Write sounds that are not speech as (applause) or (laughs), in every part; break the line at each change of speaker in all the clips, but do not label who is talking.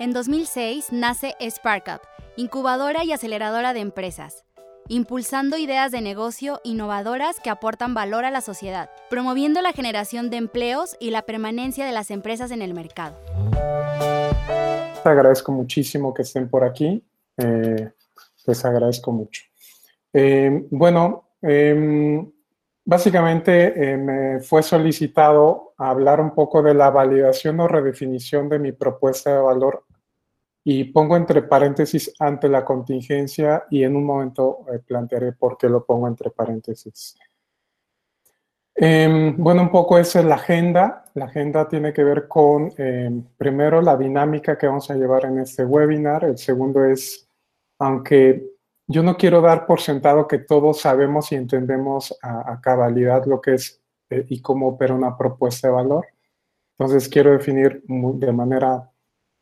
En 2006 nace SparkUp, incubadora y aceleradora de empresas, impulsando ideas de negocio innovadoras que aportan valor a la sociedad, promoviendo la generación de empleos y la permanencia de las empresas en el mercado.
Te agradezco muchísimo que estén por aquí. Eh, les agradezco mucho. Eh, bueno, em, básicamente eh, me fue solicitado hablar un poco de la validación o redefinición de mi propuesta de valor y pongo entre paréntesis ante la contingencia y en un momento eh, plantearé por qué lo pongo entre paréntesis. Em, bueno, un poco esa es la agenda. La agenda tiene que ver con, em, primero, la dinámica que vamos a llevar en este webinar. El segundo es, aunque yo no quiero dar por sentado que todos sabemos y entendemos a, cabalidad lo que es eh, y cómo opera una propuesta de valor. Entonces, quiero definir de manera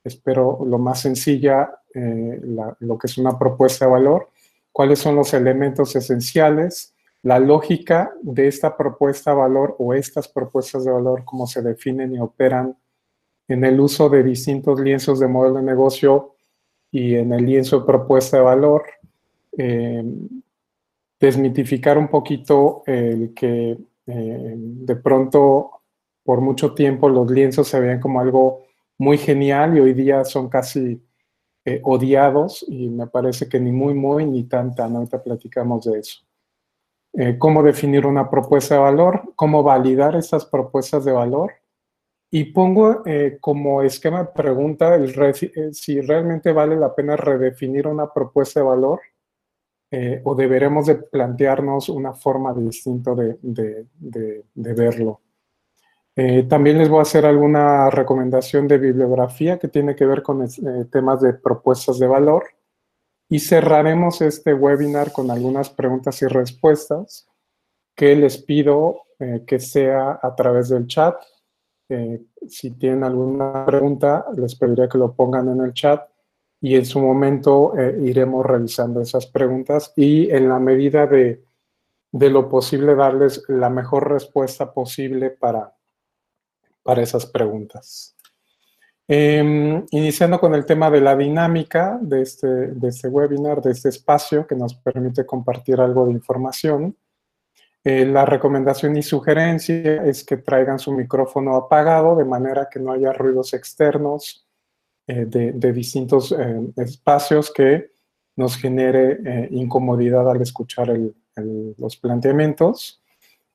espero lo más sencilla, eh, lo que es una propuesta de valor, cuáles son los elementos esenciales, la lógica de esta propuesta de valor o estas propuestas de valor, cómo se definen y operan en el uso de distintos lienzos de modelo de negocio y en el lienzo de propuesta de valor. Eh, desmitificar un poquito el que eh, de pronto por mucho tiempo los lienzos se veían como algo muy genial y hoy día son casi eh, odiados y me parece que ni muy, muy, ni tan, tan. Ahorita platicamos de eso. Eh, cómo definir una propuesta de valor, cómo validar estas propuestas de valor. Y pongo eh, como esquema de pregunta el si realmente vale la pena redefinir una propuesta de valor o deberemos de plantearnos una forma distinta de, de, de verlo. Eh, también les voy a hacer alguna recomendación de bibliografía que tiene que ver con eh, temas de propuestas de valor. Y cerraremos este webinar con algunas preguntas y respuestas que les pido eh, que sea a través del chat. si tienen alguna pregunta, les pediría que lo pongan en el chat y en su momento iremos revisando esas preguntas y en la medida de, de lo posible darles la mejor respuesta posible para, para esas preguntas. Em, iniciando con el tema de la dinámica de este, de este webinar, de este espacio que nos permite compartir algo de información. Eh, la recomendación y sugerencia es que traigan su micrófono apagado de manera que no haya ruidos externos eh, de, distintos eh, espacios que nos genere incomodidad al escuchar los planteamientos.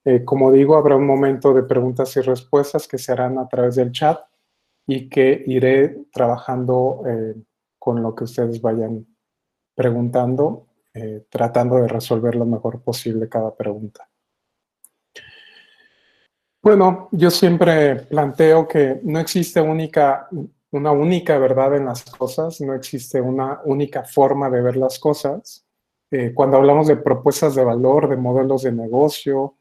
Eh, como digo, habrá un momento de preguntas y respuestas que se harán a través del chat y que iré trabajando eh, con lo que ustedes vayan preguntando, eh, tratando de resolver lo mejor posible cada pregunta. Bueno, yo siempre planteo que no existe única, una única verdad en las cosas, no existe una única forma de ver las cosas. cuando hablamos de propuestas de valor, de modelos de negocio,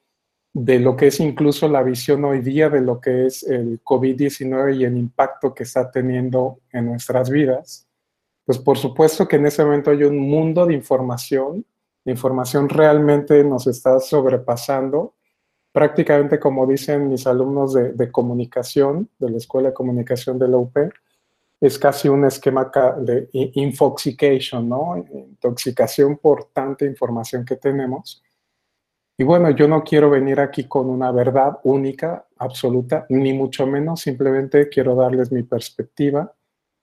de lo que es incluso la visión hoy día de lo que es el COVID-19 y el impacto que está teniendo en nuestras vidas, pues por supuesto que en ese momento hay un mundo de información, la información realmente nos está sobrepasando, prácticamente como dicen mis alumnos de, comunicación, de la Escuela de Comunicación de la UP, es casi un esquema de infoxication, ¿no? Intoxicación por tanta información que tenemos y bueno, yo no quiero venir aquí con una verdad única, absoluta, ni mucho menos, simplemente quiero darles mi perspectiva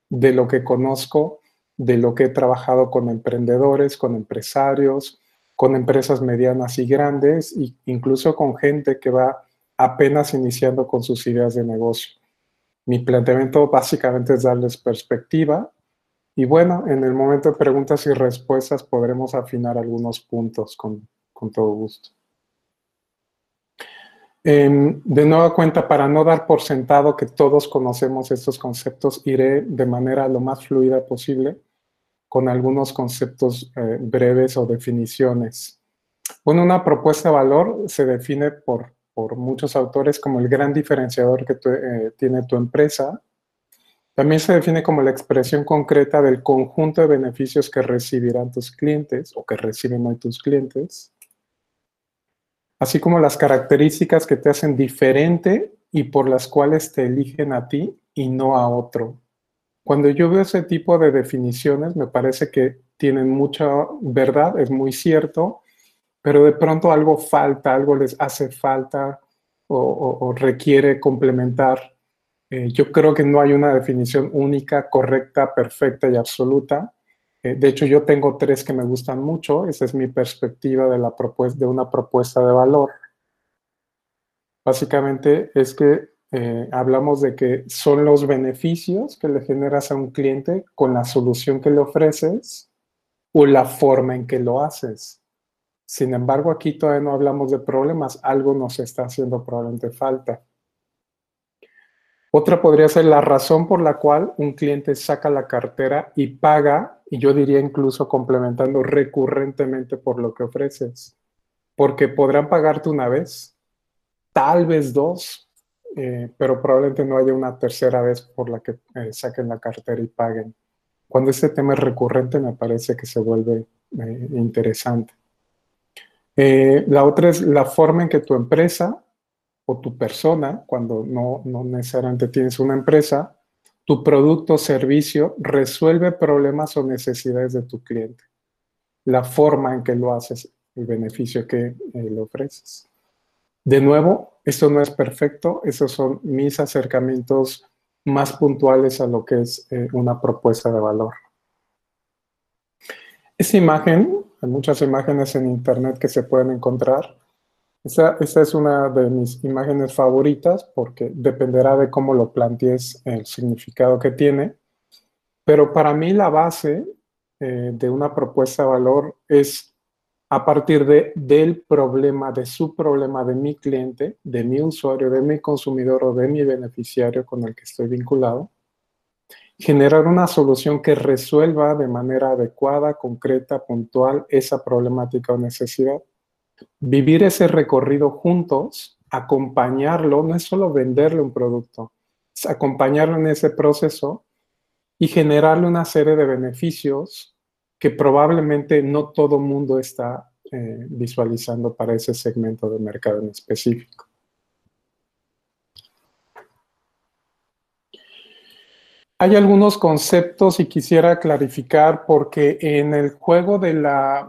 de lo que conozco, de lo que he trabajado con emprendedores, con empresarios, con empresas medianas y grandes, e incluso con gente que va apenas iniciando con sus ideas de negocio. Mi planteamiento básicamente es darles perspectiva y bueno, en el momento de preguntas y respuestas podremos afinar algunos puntos con, con todo gusto. De nueva cuenta, para no dar por sentado que todos conocemos estos conceptos, iré de manera lo más fluida posible con algunos conceptos eh, breves o definiciones. Bueno, una propuesta de valor se define por, por muchos autores como el gran diferenciador que eh, tiene tu empresa. También se define como la expresión concreta del conjunto de beneficios que recibirán tus clientes o que reciben hoy tus clientes, así como las características que te hacen diferente y por las cuales te eligen a ti y no a otro. Cuando yo veo ese tipo de definiciones, me parece que tienen mucha verdad, es muy cierto, pero de pronto algo falta, algo les hace falta o, requiere complementar. Eh, yo creo que no hay una definición única, correcta, perfecta y absoluta. Eh, de hecho, yo tengo tres que me gustan mucho. Esa es mi perspectiva de, una propuesta de valor. Básicamente es que eh, hablamos de que son los beneficios que le generas a un cliente con la solución que le ofreces o la forma en que lo haces. Sin embargo, aquí todavía no hablamos de problemas, algo nos está haciendo probablemente falta. Otra podría ser la razón por la cual un cliente saca la cartera y paga, y yo diría incluso complementando recurrentemente por lo que ofreces. Porque podrán pagarte una vez, tal vez dos, eh, pero probablemente no haya una tercera vez por la que eh, saquen la cartera y paguen. Cuando este tema es recurrente me parece que se vuelve eh, interesante. la otra es la forma en que tu empresa o tu persona, cuando no, no necesariamente tienes una empresa, tu producto o servicio resuelve problemas o necesidades de tu cliente. La forma en que lo haces, el beneficio que le ofreces. De nuevo, esto no es perfecto, esos son mis acercamientos más puntuales a lo que es eh, una propuesta de valor. Esta imagen, hay muchas imágenes en internet que se pueden encontrar. Esta, es una de mis imágenes favoritas porque dependerá de cómo lo plantees el significado que tiene. Pero para mí la base eh, de una propuesta de valor es a partir de, del problema, de su problema, de mi cliente, de mi usuario, de mi consumidor o de mi beneficiario con el que estoy vinculado, generar una solución que resuelva de manera adecuada, concreta, puntual esa problemática o necesidad. Vivir ese recorrido juntos, acompañarlo, no es solo venderle un producto, es acompañarlo en ese proceso y generarle una serie de beneficios que probablemente no todo mundo está eh, visualizando para ese segmento de mercado en específico. Hay algunos conceptos y quisiera clarificar porque en el juego de la,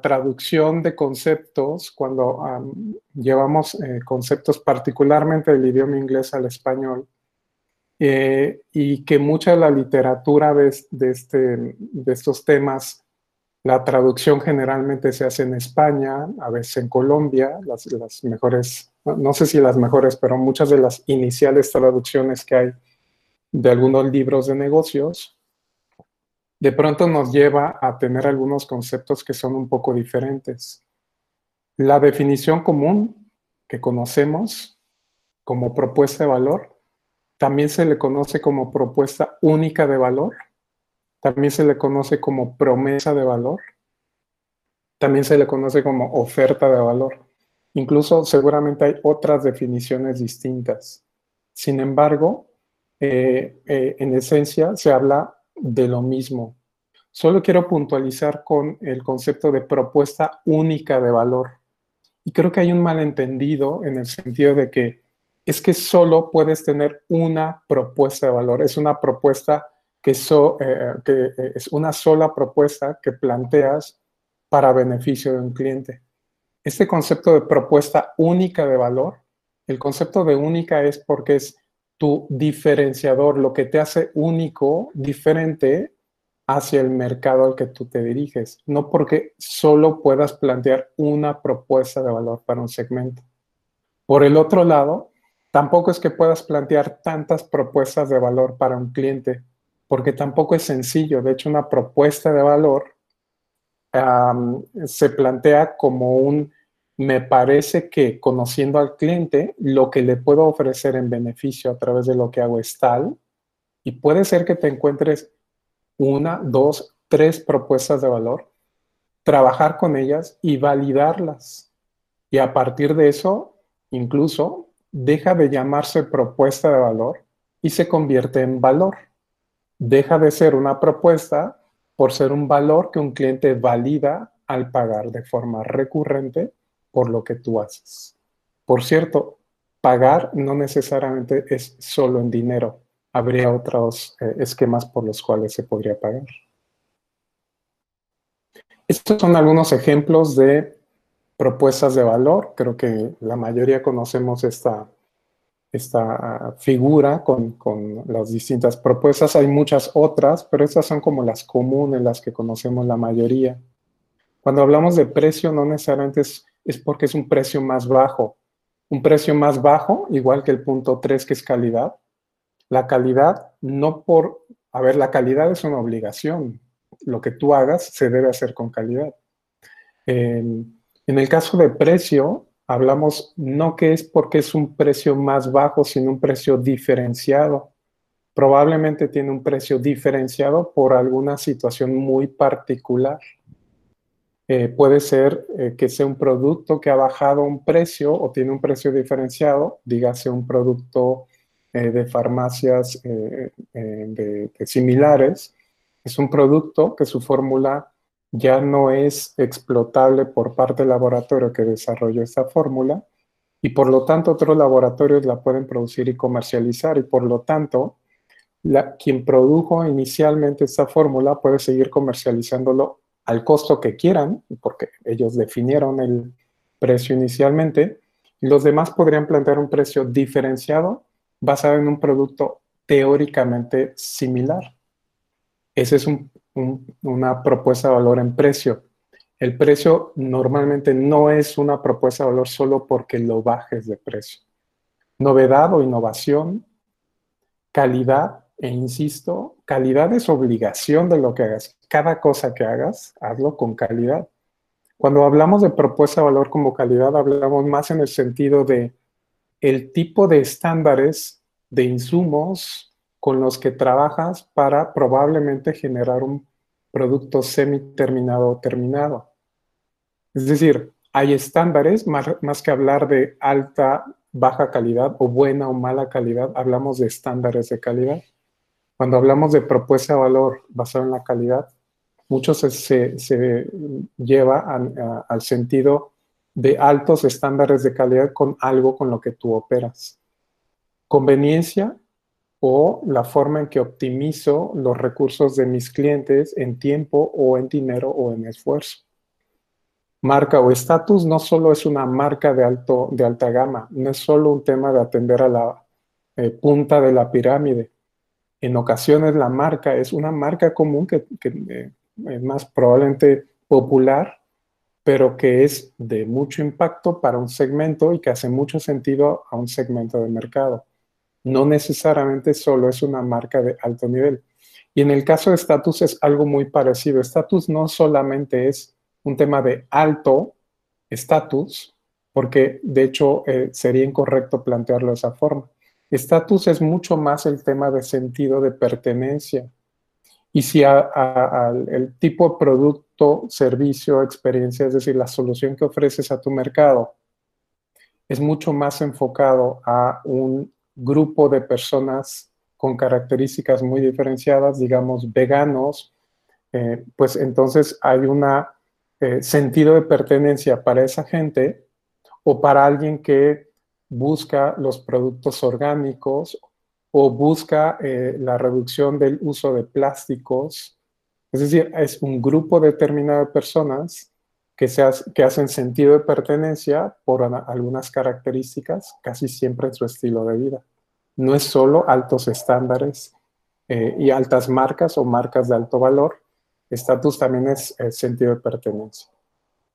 traducción de conceptos, cuando llevamos eh, conceptos particularmente del idioma inglés al español, eh, y que mucha de la literatura de, este, de estos temas, la traducción generalmente se hace en España, a veces en Colombia, las mejores, no, sé si las mejores, pero muchas de las iniciales traducciones que hay de algunos libros de negocios, de pronto nos lleva a tener algunos conceptos que son un poco diferentes. La definición común que conocemos como propuesta de valor también se le conoce como propuesta única de valor. También se le conoce como promesa de valor. También se le conoce como oferta de valor. Incluso seguramente hay otras definiciones distintas. Sin embargo, eh, eh, en esencia se habla de lo mismo. Solo quiero puntualizar con el concepto de propuesta única de valor. Y creo que hay un malentendido en el sentido de que es que solo puedes tener una propuesta de valor. Es una propuesta que, eh, es una sola propuesta que planteas para beneficio de un cliente. Este concepto de propuesta única de valor, el concepto de única es porque es tu diferenciador, lo que te hace único, diferente hacia el mercado al que tú te diriges, no porque solo puedas plantear una propuesta de valor para un segmento. Por el otro lado, Tampoco es que puedas plantear tantas propuestas de valor para un cliente, porque tampoco es sencillo. De hecho, una propuesta de valor se plantea como un, me parece que conociendo al cliente, lo que le puedo ofrecer en beneficio a través de lo que hago es tal, y puede ser que te encuentres una, dos tres propuestas de valor, trabajar con ellas y validarlas. Y a partir de eso, incluso, deja de llamarse propuesta de valor y se convierte en valor. Deja de ser una propuesta por ser un valor que un cliente valida al pagar de forma recurrente por lo que tú haces. Por cierto, pagar no necesariamente es solo en dinero. Habría otros eh, esquemas por los cuales se podría pagar. Estos son algunos ejemplos de propuestas de valor. Creo que la mayoría conocemos esta, esta figura con, con, las distintas propuestas. Hay muchas otras, pero estas son como las comunes, las que conocemos la mayoría. Cuando hablamos de precio, no necesariamente es, es porque es un precio más bajo. Un precio más bajo, igual que el punto 3, que es calidad. La calidad, no por... A ver, la calidad es una obligación. Lo que tú hagas se debe hacer con calidad. en el caso de precio, hablamos no que es porque es un precio más bajo, sino un precio diferenciado. Probablemente tiene un precio diferenciado por alguna situación muy particular. Eh, puede ser eh, que sea un producto que ha bajado un precio o tiene un precio diferenciado, dígase un producto eh, de farmacias de, similares. Es un producto que su fórmula ya no es explotable por parte del laboratorio que desarrolló esta fórmula y por lo tanto otros laboratorios la pueden producir y comercializar y por lo tanto quien produjo inicialmente esta fórmula puede seguir comercializándolo al costo que quieran, porque ellos definieron el precio inicialmente, y los demás podrían plantear un precio diferenciado basado en un producto teóricamente similar. Esa es una propuesta de valor en precio. El precio normalmente no es una propuesta de valor solo porque lo bajes de precio. Novedad o innovación, calidad e insisto, calidad es obligación de lo que hagas. Cada cosa que hagas, hazlo con calidad. Cuando hablamos de propuesta de valor como calidad, hablamos más en el sentido de el tipo de estándares de insumos con los que trabajas para probablemente generar un producto semi-terminado o terminado. Es decir, hay estándares, más, más, que hablar de alta, baja calidad o buena o mala calidad, hablamos de estándares de calidad. Cuando hablamos de propuesta de valor basada en la calidad, mucho se, lleva al sentido de altos estándares de calidad con algo con lo que tú operas. Conveniencia o la forma en que optimizo los recursos de mis clientes en tiempo o en dinero o en esfuerzo. Marca o estatus no solo es una marca de, alto, de alta gama, no es solo un tema de atender a la eh, punta de la pirámide, en ocasiones la marca es una marca común que, eh, es más probablemente popular, pero que es de mucho impacto para un segmento y que hace mucho sentido a un segmento de mercado. No necesariamente solo es una marca de alto nivel. Y en el caso de Status es algo muy parecido. Status no solamente es un tema de alto estatus, porque de hecho eh, sería incorrecto plantearlo de esa forma. Estatus es mucho más el tema de sentido de pertenencia. Y si el tipo de producto, servicio, experiencia, es decir, la solución que ofreces a tu mercado, es mucho más enfocado a un grupo de personas con características muy diferenciadas, digamos, veganos, eh, pues entonces hay un eh, sentido de pertenencia para esa gente o para alguien que busca los productos orgánicos o busca eh, la reducción del uso de plásticos. Es decir, es un grupo determinado de personas que, se hacen sentido de pertenencia por algunas características, casi siempre en su estilo de vida. No es solo altos estándares eh, y altas marcas o marcas de alto valor. Estatus también es sentido de pertenencia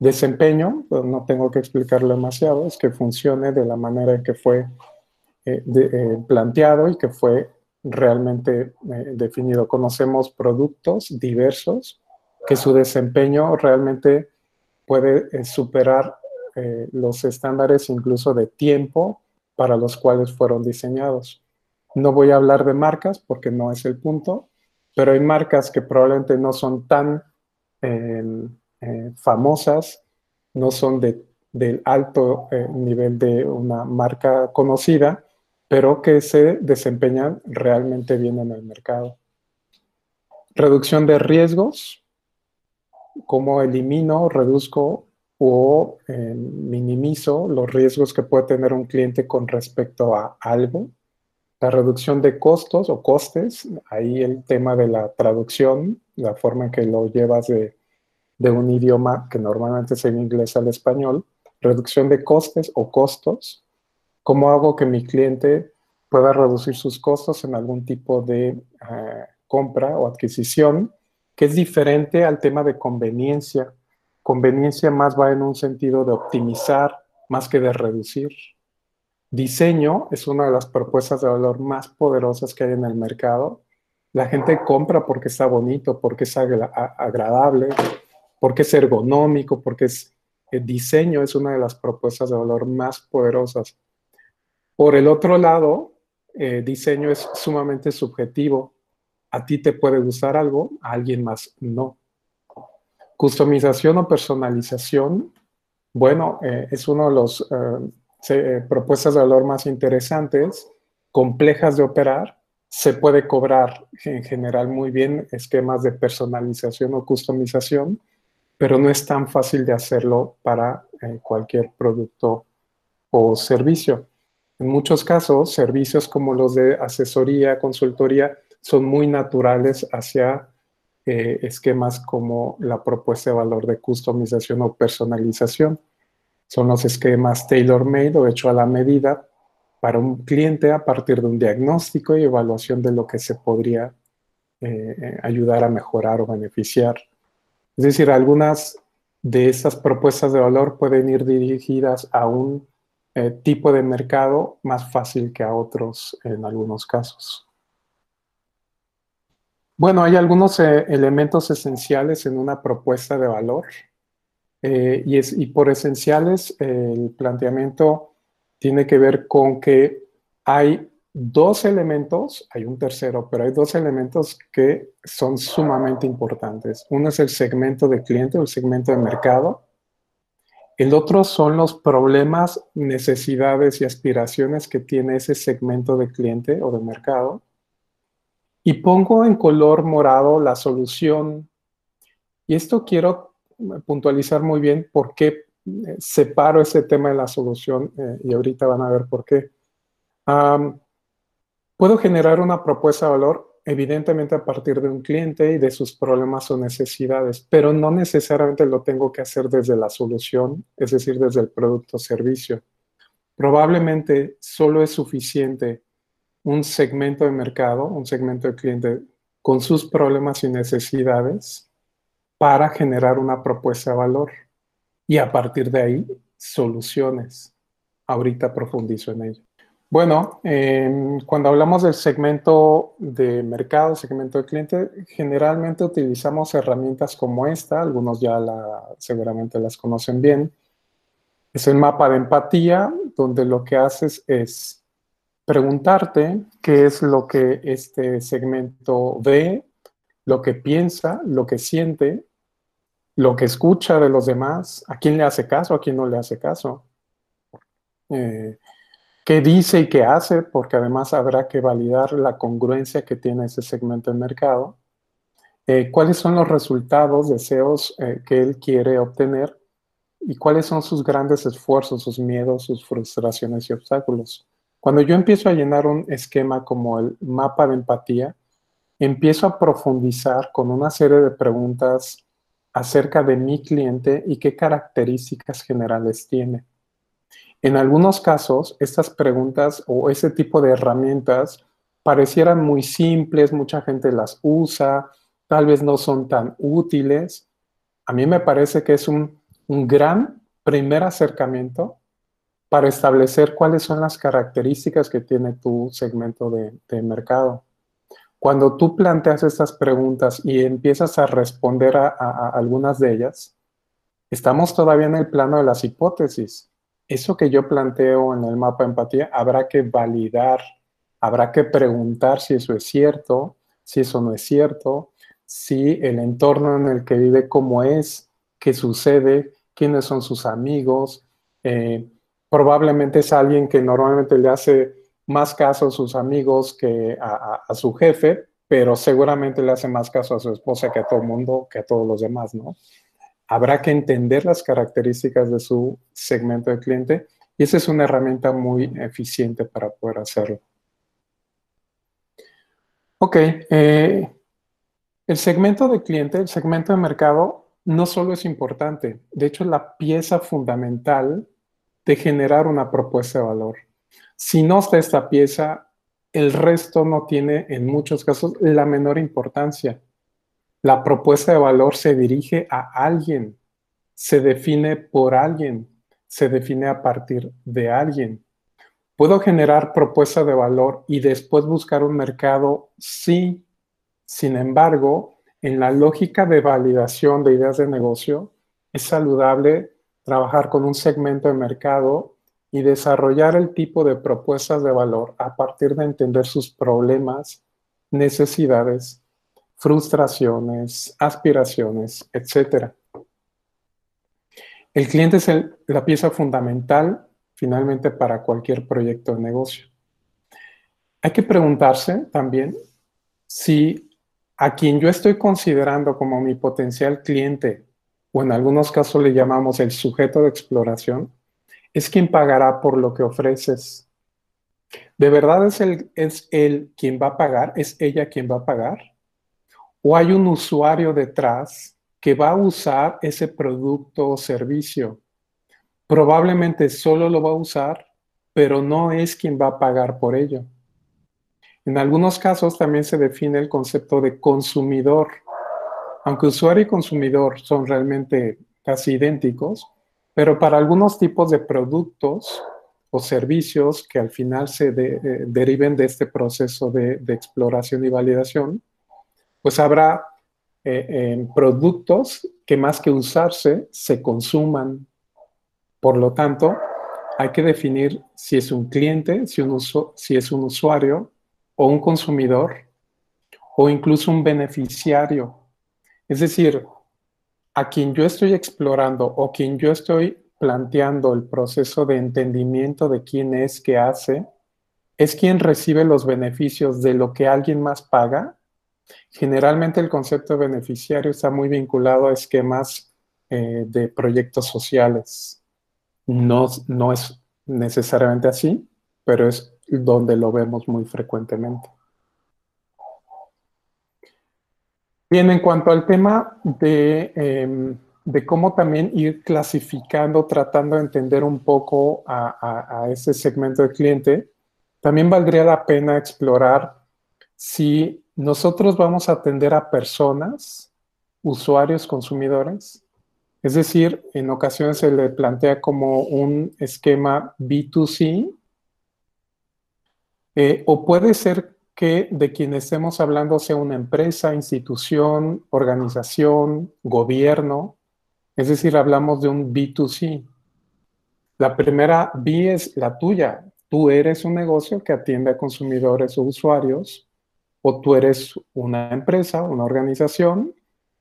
desempeño, no tengo que explicarlo demasiado, es que funcione de la manera en que fue eh, eh, planteado y que fue realmente eh, definido. Conocemos productos diversos que su desempeño realmente puede superar los estándares incluso de tiempo para los cuales fueron diseñados. No voy a hablar de marcas porque no es el punto, pero hay marcas que probablemente no son tan eh, famosas, no son de, del alto eh, nivel de una marca conocida, pero que se desempeñan realmente bien en el mercado. Reducción de riesgos, cómo elimino, reduzco o em, minimizo los riesgos que puede tener un cliente con respecto a algo. La reducción de costos o costes, ahí el tema de la traducción, la forma en que lo llevas de, de un idioma que normalmente es en inglés al español, reducción de costes o costos, cómo hago que mi cliente pueda reducir sus costos en algún tipo de eh, compra o adquisición, que es diferente al tema de conveniencia. Conveniencia más va en un sentido de optimizar más que de reducir. Diseño es una de las propuestas de valor más poderosas que hay en el mercado. La gente compra porque está bonito, porque es agradable, porque es ergonómico, porque es el diseño es una de las propuestas de valor más poderosas. Por el otro lado, eh, diseño es sumamente subjetivo. A ti te puede gustar algo, a alguien más no. Customización o personalización, bueno, eh, es uno de los eh, propuestas de valor más interesantes, complejas de operar. Se puede cobrar en general muy bien esquemas de personalización o customización pero no es tan fácil de hacerlo para eh, cualquier producto o servicio. En muchos casos, servicios como los de asesoría, consultoría, son muy naturales hacia eh, esquemas como la propuesta de valor de customización o personalización. Son los esquemas tailor-made o hecho a la medida para un cliente a partir de un diagnóstico y evaluación de lo que se podría eh, ayudar a mejorar o beneficiar es decir, algunas de estas propuestas de valor pueden ir dirigidas a un eh, tipo de mercado más fácil que a otros en algunos casos. Bueno, hay algunos eh, elementos esenciales en una propuesta de valor eh, y, es, y por esenciales el planteamiento tiene que ver con que hay dos elementos, hay un tercero, pero hay dos elementos que son sumamente importantes. Uno es el segmento de cliente o el segmento de mercado. El otro son los problemas, necesidades y aspiraciones que tiene ese segmento de cliente o de mercado. Y pongo en color morado la solución. Y esto quiero puntualizar muy bien por qué eh, separo ese tema de la solución eh, y ahorita van a ver por qué. Puedo generar una propuesta de valor evidentemente a partir de un cliente y de sus problemas o necesidades, pero no necesariamente lo tengo que hacer desde la solución, es decir, desde el producto o servicio. Probablemente solo es suficiente un segmento de mercado, un segmento de cliente con sus problemas y necesidades para generar una propuesta de valor. Y a partir de ahí, soluciones. Ahorita profundizo en ello. Bueno, em, cuando hablamos del segmento de mercado, segmento de cliente, generalmente utilizamos herramientas como esta, algunos ya seguramente las conocen bien. Es el mapa de empatía, donde lo que haces es preguntarte qué es lo que este segmento ve, lo que piensa, lo que siente, lo que escucha de los demás, a quién le hace caso, a quién no le hace caso. Eh, qué dice y qué hace, porque además habrá que validar la congruencia que tiene ese segmento de mercado, eh, cuáles son los resultados, deseos eh, que él quiere obtener y cuáles son sus grandes esfuerzos, sus miedos, sus frustraciones y obstáculos. Cuando yo empiezo a llenar un esquema como el mapa de empatía, empiezo a profundizar con una serie de preguntas acerca de mi cliente y qué características generales tiene. En algunos casos, estas preguntas o ese tipo de herramientas parecieran muy simples, mucha gente las usa, tal vez no son tan útiles. A mí me parece que es un, gran primer acercamiento para establecer cuáles son las características que tiene tu segmento de, mercado. Cuando tú planteas estas preguntas y empiezas a responder a algunas de ellas, estamos todavía en el plano de las hipótesis eso que yo planteo en el mapa empatía habrá que validar, habrá que preguntar si eso es cierto, si eso no es cierto, si el entorno en el que vive, cómo es, qué sucede, quiénes son sus amigos. Eh, probablemente es alguien que normalmente le hace más caso a sus amigos que a, su jefe, pero seguramente le hace más caso a su esposa que a todo el mundo, que a todos los demás, ¿no? Habrá que entender las características de su segmento de cliente y esa es una herramienta muy eficiente para poder hacerlo. Ok, eh, el segmento de cliente, el segmento de mercado, no solo es importante, de hecho es la pieza fundamental de generar una propuesta de valor. Si no está esta pieza, el resto no tiene en muchos casos la menor importancia. La propuesta de valor se dirige a alguien, se define por alguien, se define a partir de alguien. ¿Puedo generar propuesta de valor y después buscar un mercado? Sí. Sin embargo, en la lógica de validación de ideas de negocio, es saludable trabajar con un segmento de mercado y desarrollar el tipo de propuestas de valor a partir de entender sus problemas, necesidades, frustraciones, aspiraciones, etc. El cliente es la pieza fundamental finalmente para cualquier proyecto de negocio. Hay que preguntarse también si a quien yo estoy considerando como mi potencial cliente, o en algunos casos le llamamos el sujeto de exploración, es quien pagará por lo que ofreces. ¿De verdad es él, es él quien va a pagar? ¿Es ella quien va a pagar? ¿O hay un usuario detrás que va a usar ese producto o servicio? Probablemente solo lo va a usar, pero no es quien va a pagar por ello. En algunos casos también se define el concepto de consumidor. Aunque usuario y consumidor son realmente casi idénticos, pero para algunos tipos de productos o servicios que al final se eh, deriven de este proceso de, exploración y validación, pues habrá eh, productos que más que usarse, se consuman. Por lo tanto, hay que definir si es un cliente, si, un si es un usuario o un consumidor o incluso un beneficiario. Es decir, a quien yo estoy explorando o quien yo estoy planteando el proceso de entendimiento de quién es, qué hace, es quien recibe los beneficios de lo que alguien más paga. Generalmente el concepto de beneficiario está muy vinculado a esquemas eh, de proyectos sociales. No, no es necesariamente así, pero es donde lo vemos muy frecuentemente. Bien, en cuanto al tema em, de, cómo también ir clasificando, tratando de entender un poco a, ese segmento de cliente, también valdría la pena explorar si nosotros vamos a atender a personas, usuarios, consumidores. Es decir, en ocasiones se le plantea como un esquema B2C, eh, o puede ser que de quien estemos hablando sea una empresa, institución, organización, gobierno, es decir, hablamos de un B2C. La primera B es la tuya. Tú eres un negocio que atiende a consumidores o usuarios, o tú eres una empresa, una organización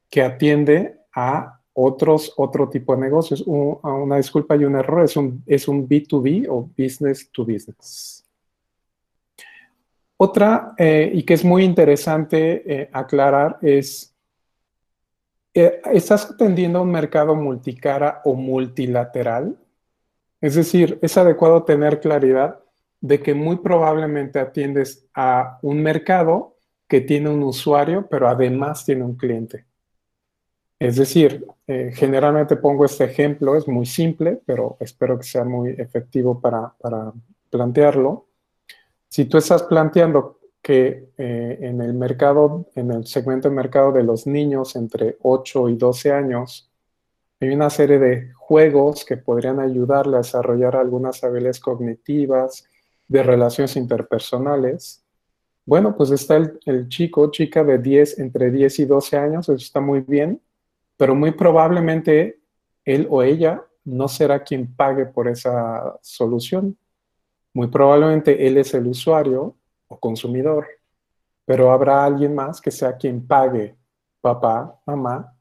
que atiende a otros, otro tipo de negocios. una disculpa y un error, es un, es un B2B o business to business. Otra, eh, y que es muy interesante eh, aclarar, es, eh, ¿estás atendiendo a un mercado multicara o multilateral? Es decir, es adecuado tener claridad de que muy probablemente atiendes a un mercado que tiene un usuario, pero además tiene un cliente. Es decir, generalmente pongo este ejemplo, es muy simple, pero espero que sea muy efectivo para, para plantearlo. Si tú estás planteando que eh, en el mercado, en el segmento de mercado de los niños entre 8 y 12 años, hay una serie de juegos que podrían ayudarle a desarrollar algunas habilidades cognitivas, de relaciones interpersonales. Bueno, pues está el, chico, chica de 10, entre 10 y 12 años, eso está muy bien, pero muy probablemente él o ella no será quien pague por esa solución muy probablemente él es el usuario o consumidor pero habrá alguien más que sea quien pague, papá, mamá,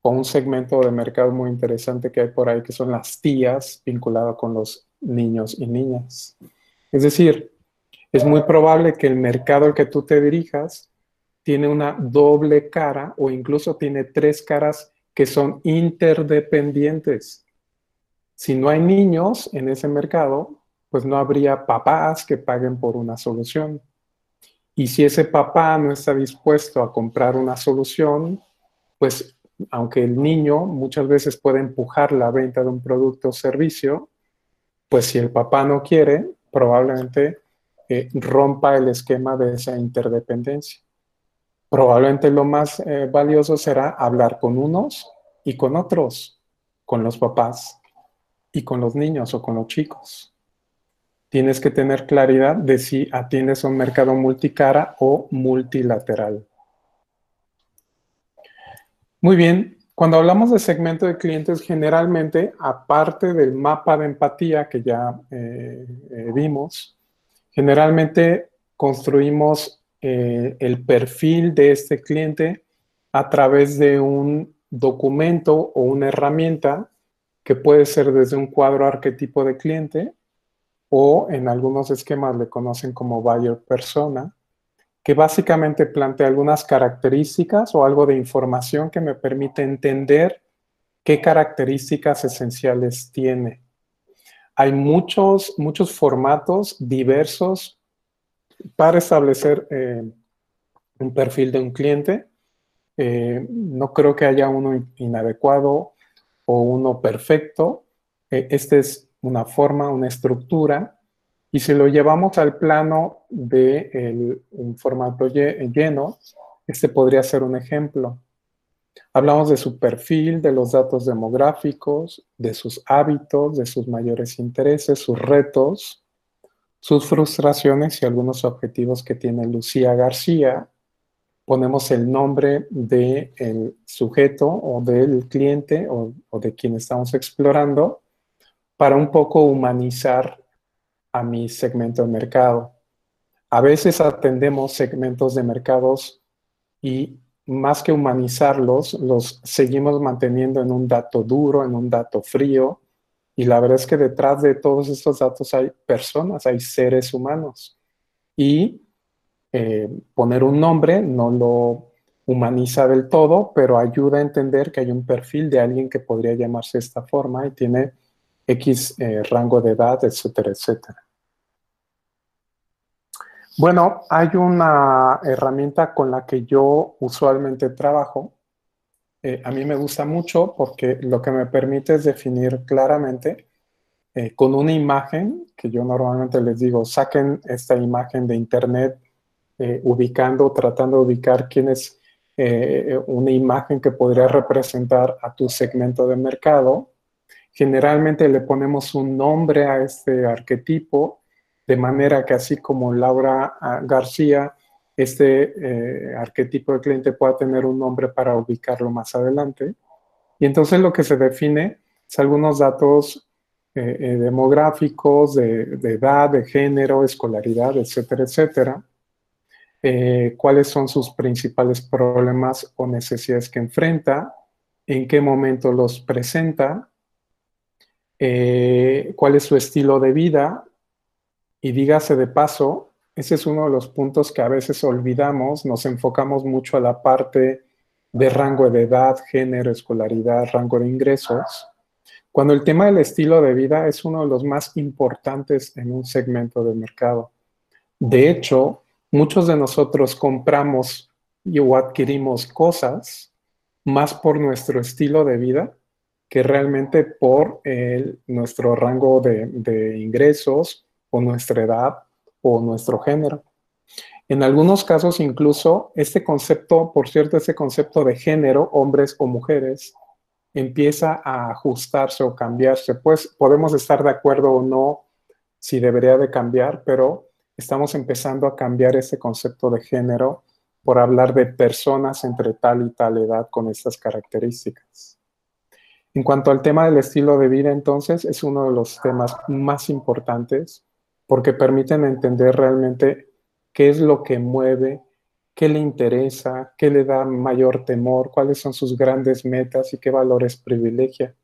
o un segmento de mercado muy interesante que hay por ahí, que son las tías vinculadas con los niños y niñas. Es decir, es muy probable que el mercado al que tú te dirijas tiene una doble cara o incluso tiene tres caras que son interdependientes. Si no hay niños en ese mercado, pues no habría papás que paguen por una solución. Y si ese papá no está dispuesto a comprar una solución, pues aunque el niño muchas veces puede empujar la venta de un producto o servicio, pues si el papá no quiere, probablemente eh, rompa el esquema de esa interdependencia. Probablemente lo más eh, valioso será hablar con unos y con otros, con los papás y con los niños o con los chicos. Tienes que tener claridad de si atiendes a un mercado multicara o multilateral. Muy bien, cuando hablamos de segmento de clientes, generalmente, aparte del mapa de empatía que ya eh, vimos, generalmente construimos eh, el perfil de este cliente a través de un documento o una herramienta que puede ser desde un cuadro arquetipo de cliente o en algunos esquemas le conocen como buyer persona, que básicamente plantea algunas características o algo de información que me permite entender qué características esenciales tiene. Hay muchos, muchos formatos diversos para establecer eh, un perfil de un cliente. Eh, no creo que haya uno inadecuado o uno perfecto. Eh, este es una forma, una estructura. Y si lo llevamos al plano de un formato lleno, este podría ser un ejemplo. Hablamos de su perfil, de los datos demográficos, de sus hábitos, de sus mayores intereses, sus retos, sus frustraciones y algunos objetivos que tiene Lucía García. Ponemos el nombre del sujeto o del cliente o de quien estamos explorando para un poco humanizar a mi segmento de mercado. A veces atendemos segmentos de mercados y más que humanizarlos, los seguimos manteniendo en un dato duro, en un dato frío. Y la verdad es que detrás de todos estos datos hay personas, hay seres humanos. Y eh, poner un nombre no lo humaniza del todo, pero ayuda a entender que hay un perfil de alguien que podría llamarse de esta forma y tiene X eh, rango de edad, etcétera, etcétera. Bueno, hay una herramienta con la que yo usualmente trabajo. Eh, a mí me gusta mucho porque lo que me permite es definir claramente eh, con una imagen, que yo normalmente les digo, saquen esta imagen de internet eh, ubicando, tratando de ubicar quién es una imagen que podría representar a tu segmento de mercado. Generalmente le ponemos un nombre a este arquetipo de manera que así como Laura ah, García, este eh, arquetipo de cliente pueda tener un nombre para ubicarlo más adelante. Y entonces lo que se define es algunos datos eh, eh, demográficos, de, edad, de género, escolaridad, etcétera, etcétera. cuáles son sus principales problemas o necesidades que enfrenta, en qué momento los presenta, cuál es su estilo de vida, y dígase de paso, ese es uno de los puntos que a veces olvidamos, nos enfocamos mucho a la parte de rango de edad, género, escolaridad, rango de ingresos, cuando el tema del estilo de vida es uno de los más importantes en un segmento de mercado. De hecho, muchos de nosotros compramos y o adquirimos cosas más por nuestro estilo de vida que realmente por nuestro rango de ingresos nuestra edad o nuestro género. En algunos casos incluso este concepto, por cierto, ese concepto de género, hombres o mujeres, empieza a ajustarse o cambiarse. Pues podemos estar de acuerdo o no si debería de cambiar, pero estamos empezando a cambiar ese concepto de género por hablar de personas entre tal y tal edad con estas características. En cuanto al tema del estilo de vida, entonces, es uno de los temas más importantes porque permiten entender realmente qué es lo que mueve qué le interesa, qué le da mayor temor, cuáles son sus grandes metas y qué valores privilegia.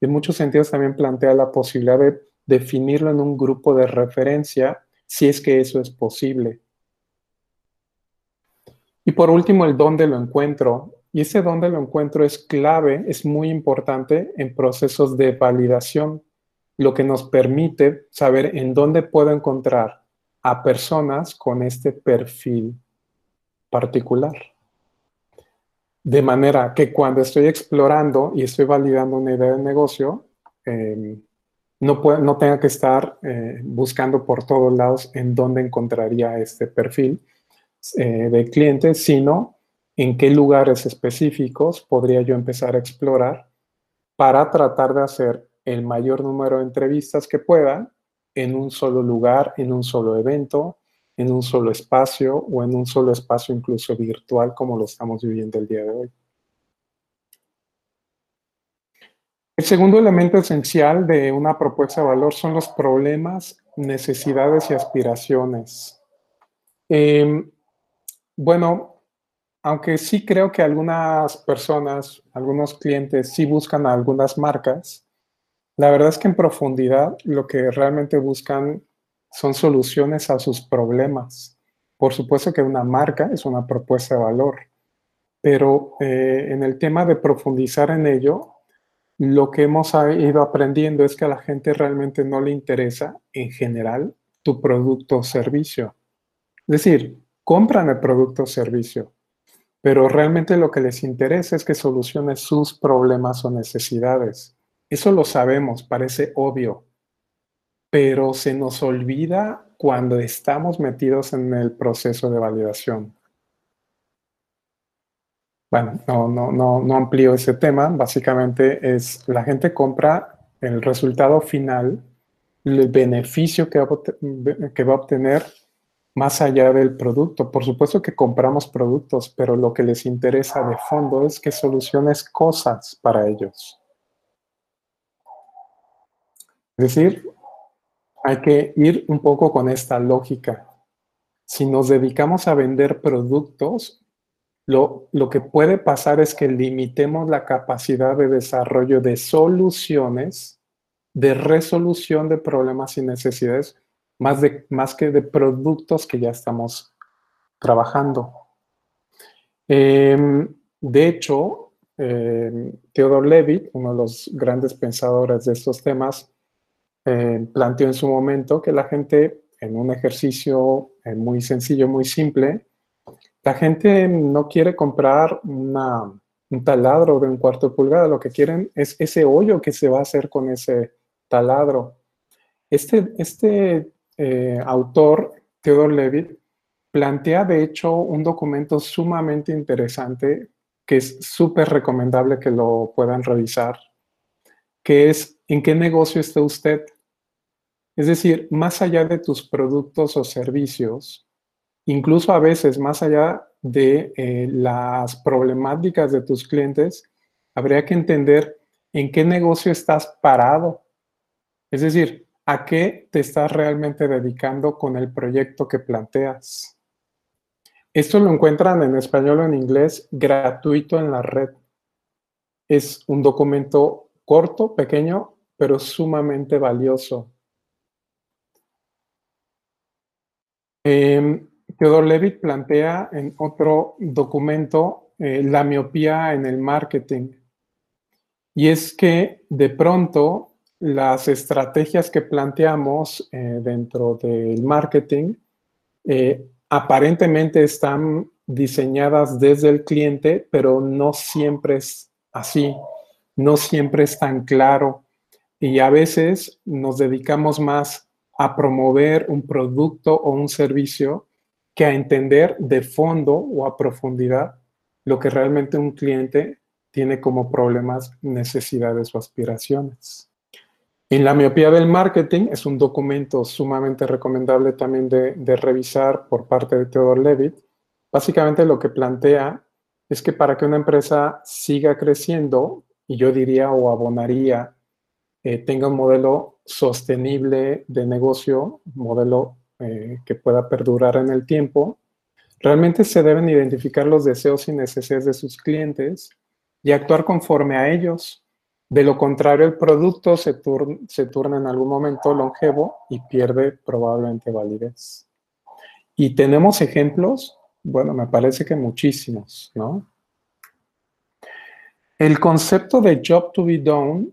En muchos sentidos también plantea la posibilidad de definirlo en un grupo de referencia si es que eso es posible. Y por último, el dónde lo encuentro. Y ese dónde lo encuentro es clave, es muy importante en procesos de validación, lo que nos permite saber en dónde puedo encontrar a personas con este perfil particular. De manera que cuando estoy explorando y estoy validando una idea de negocio, em, no, no tenga que estar eh, buscando por todos lados en dónde encontraría este perfil eh, de cliente, sino en qué lugares específicos podría yo empezar a explorar para tratar de hacer el mayor número de entrevistas que pueda en un solo lugar, en un solo evento, en un solo espacio o en un solo espacio incluso virtual como lo estamos viviendo el día de hoy. El segundo elemento esencial de una propuesta de valor son los problemas, necesidades y aspiraciones. Em, bueno, aunque sí creo que algunas personas, algunos clientes sí buscan algunas marcas, la verdad es que en profundidad lo que realmente buscan son soluciones a sus problemas. Por supuesto que una marca es una propuesta de valor, pero eh, en el tema de profundizar en ello, lo que hemos ido aprendiendo es que a la gente realmente no le interesa en general tu producto o servicio. Es decir, compran el producto o servicio, pero realmente lo que les interesa es que solucione sus problemas o necesidades. Eso lo sabemos, parece obvio, pero se nos olvida cuando estamos metidos en el proceso de validación. Bueno, no, no, no, no amplío ese tema. Básicamente es la gente compra el resultado final, el beneficio que que va a obtener más allá del producto. Por supuesto que compramos productos, pero lo que les interesa de fondo es que soluciones cosas para ellos. Es decir, hay que ir un poco con esta lógica. Si nos dedicamos a vender productos, lo, lo, que puede pasar es que limitemos la capacidad de desarrollo de soluciones, de resolución de problemas y necesidades, más, de, más que de productos que ya estamos trabajando. Em, de hecho, eh, Theodore Levitt, uno de los grandes pensadores de estos temas, eh, planteó en su momento que la gente, en un ejercicio eh, muy sencillo, muy simple, la gente no quiere comprar un taladro de un cuarto de pulgada, lo que quieren es ese hoyo que se va a hacer con ese taladro. Este, este eh, autor, Theodore Levitt, plantea de hecho un documento sumamente interesante que es súper recomendable que lo puedan revisar, que es ¿en qué negocio está usted? Es decir, más allá de tus productos o servicios, incluso a veces más allá de eh, las problemáticas de tus clientes, habría que entender en qué negocio estás parado. Es decir, a qué te estás realmente dedicando con el proyecto que planteas. Esto lo encuentran en español o en inglés gratuito en la red. Es un documento corto, pequeño, pero sumamente valioso. Eh, Theodore Levitt plantea en otro documento eh, la miopía en el marketing. Y es que de pronto las estrategias que planteamos eh, dentro del marketing eh, aparentemente están diseñadas desde el cliente, pero no siempre es así, no siempre es tan claro. Y a veces nos dedicamos más a promover un producto o un servicio que a entender de fondo o a profundidad lo que realmente un cliente tiene como problemas, necesidades o aspiraciones. En la miopía del marketing es un documento sumamente recomendable también de, revisar por parte de Theodore Levitt. Básicamente lo que plantea es que para que una empresa siga creciendo, y yo diría o abonaría, eh, tenga un modelo sostenible de negocio, modelo eh, que pueda perdurar en el tiempo, Realmente se deben identificar los deseos y necesidades de sus clientes y actuar conforme a ellos. De lo contrario, el producto se, se turna en algún momento longevo y pierde probablemente validez. Y tenemos ejemplos, bueno, me parece que muchísimos, ¿no? El concepto de job to be done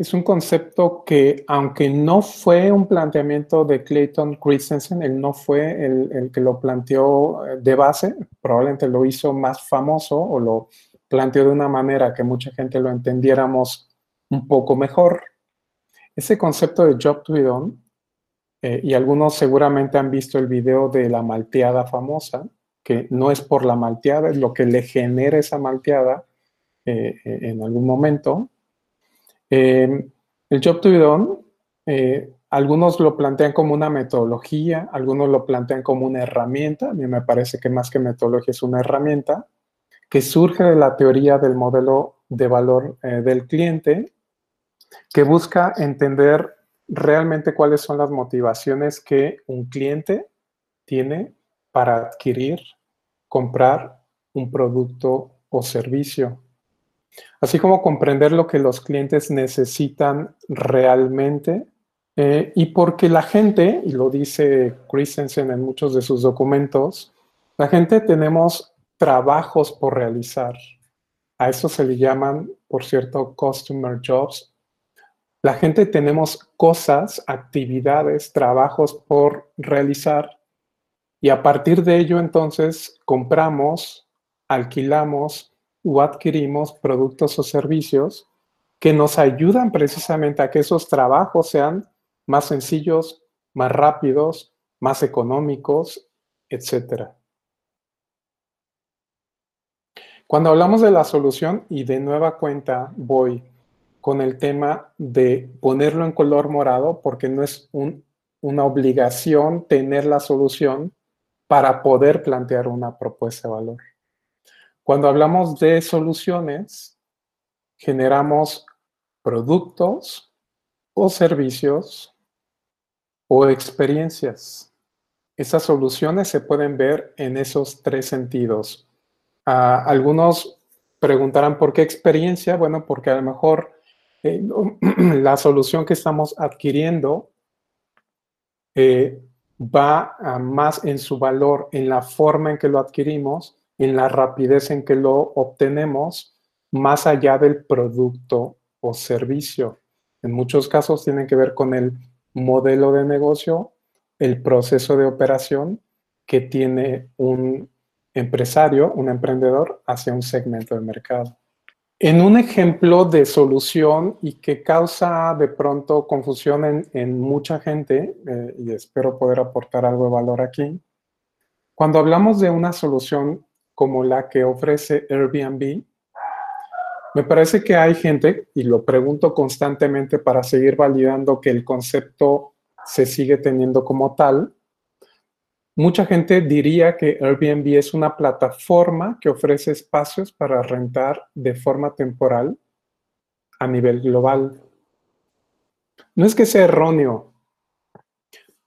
es un concepto que, aunque no fue un planteamiento de Clayton Christensen, él no fue el, que lo planteó eh, de base, probablemente lo hizo más famoso o lo planteó de una manera que mucha gente lo entendiéramos un poco mejor. Ese concepto de job to be done, eh, y algunos seguramente han visto el video de la malteada famosa, que no es por la malteada, es lo que le genera esa malteada eh, en algún momento el Job to be done, eh, algunos lo plantean como una metodología, algunos lo plantean como una herramienta. A mí me parece que más que metodología es una herramienta que surge de la teoría del modelo de valor eh, del cliente, que busca entender realmente cuáles son las motivaciones que un cliente tiene para adquirir, comprar un producto o servicio así como comprender lo que los clientes necesitan realmente eh, y porque la gente, y lo dice Christensen en muchos de sus documentos, la gente tenemos trabajos por realizar. A eso se le llaman, por cierto, customer jobs. La gente tenemos cosas, actividades, trabajos por realizar y a partir de ello entonces compramos, alquilamos, o adquirimos productos o servicios que nos ayudan precisamente a que esos trabajos sean más sencillos, más rápidos, más económicos, etc. Cuando hablamos de la solución, y de nueva cuenta voy con el tema de ponerlo en color morado, porque no es una obligación tener la solución para poder plantear una propuesta de valor. Cuando hablamos de soluciones, generamos productos o servicios o experiencias. Esas soluciones se pueden ver en esos tres sentidos. Ah, algunos preguntarán por qué experiencia. Bueno, porque a lo mejor eh, (clears throat) la solución que estamos adquiriendo eh, va más en su valor, en la forma en que lo adquirimos, en la rapidez en que lo obtenemos, más allá del producto o servicio. En muchos casos tienen que ver con el modelo de negocio, el proceso de operación que tiene un empresario, un emprendedor hacia un segmento de mercado. En un ejemplo de solución y que causa de pronto confusión en, mucha gente, eh, y espero poder aportar algo de valor aquí, cuando hablamos de una solución como la que ofrece Airbnb, me parece que hay gente, y lo pregunto constantemente para seguir validando que el concepto se sigue teniendo como tal, mucha gente diría que Airbnb es una plataforma que ofrece espacios para rentar de forma temporal a nivel global. No es que sea erróneo,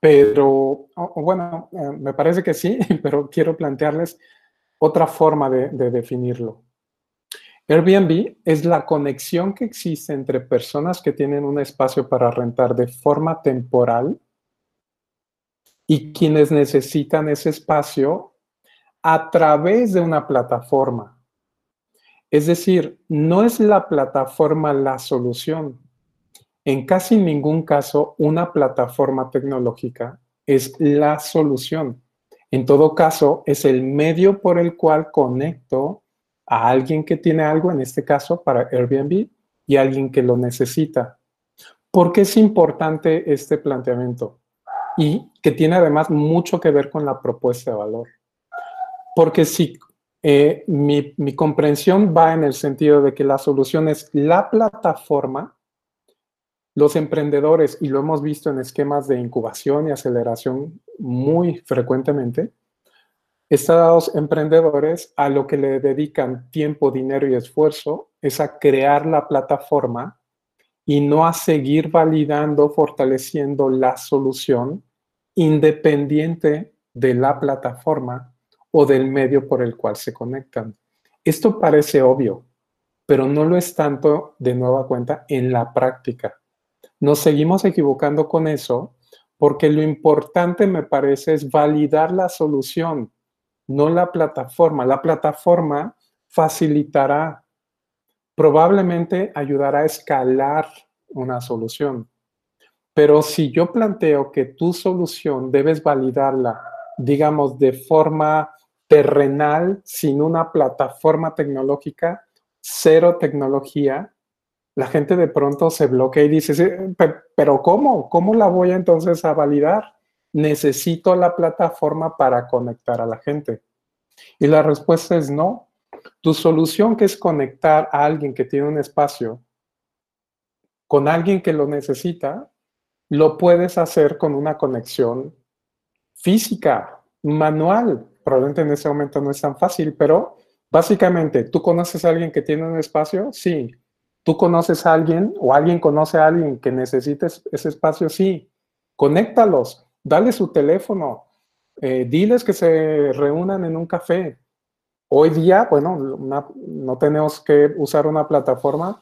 pero, bueno, eh, me parece que sí, (laughs) pero quiero plantearles otra forma de, definirlo. Airbnb es la conexión que existe entre personas que tienen un espacio para rentar de forma temporal y quienes necesitan ese espacio a través de una plataforma. Es decir, no es la plataforma la solución. En casi ningún caso, una plataforma tecnológica es la solución. En todo caso, es el medio por el cual conecto a alguien que tiene algo, en este caso para Airbnb, y a alguien que lo necesita. ¿Por qué es importante este planteamiento? Y que tiene además mucho que ver con la propuesta de valor. Porque si eh, mi, mi comprensión va en el sentido de que la solución es la plataforma, los emprendedores, y lo hemos visto en esquemas de incubación y aceleración muy frecuentemente, estos emprendedores a lo que le dedican tiempo, dinero y esfuerzo es a crear la plataforma y no a seguir validando, fortaleciendo la solución independiente de la plataforma o del medio por el cual se conectan. Esto parece obvio, pero no lo es tanto de nueva cuenta en la práctica. Nos seguimos equivocando con eso porque lo importante me parece es validar la solución, no la plataforma. La plataforma facilitará, probablemente ayudará a escalar una solución. Pero si yo planteo que tu solución debes validarla, digamos, de forma terrenal, sin una plataforma tecnológica, cero tecnología, la gente de pronto se bloquea y dice, pero ¿cómo? ¿Cómo la voy entonces a validar? Necesito la plataforma para conectar a la gente. Y la respuesta es no. Tu solución que es conectar a alguien que tiene un espacio con alguien que lo necesita, lo puedes hacer con una conexión física, manual. Probablemente en ese momento no es tan fácil, pero básicamente, ¿tú conoces a alguien que tiene un espacio? Sí. ¿Tú conoces a alguien o alguien conoce a alguien que necesite ese espacio? Sí. Conéctalos, dale su teléfono, eh, diles que se reúnan en un café. Hoy día, bueno, no tenemos que usar una plataforma,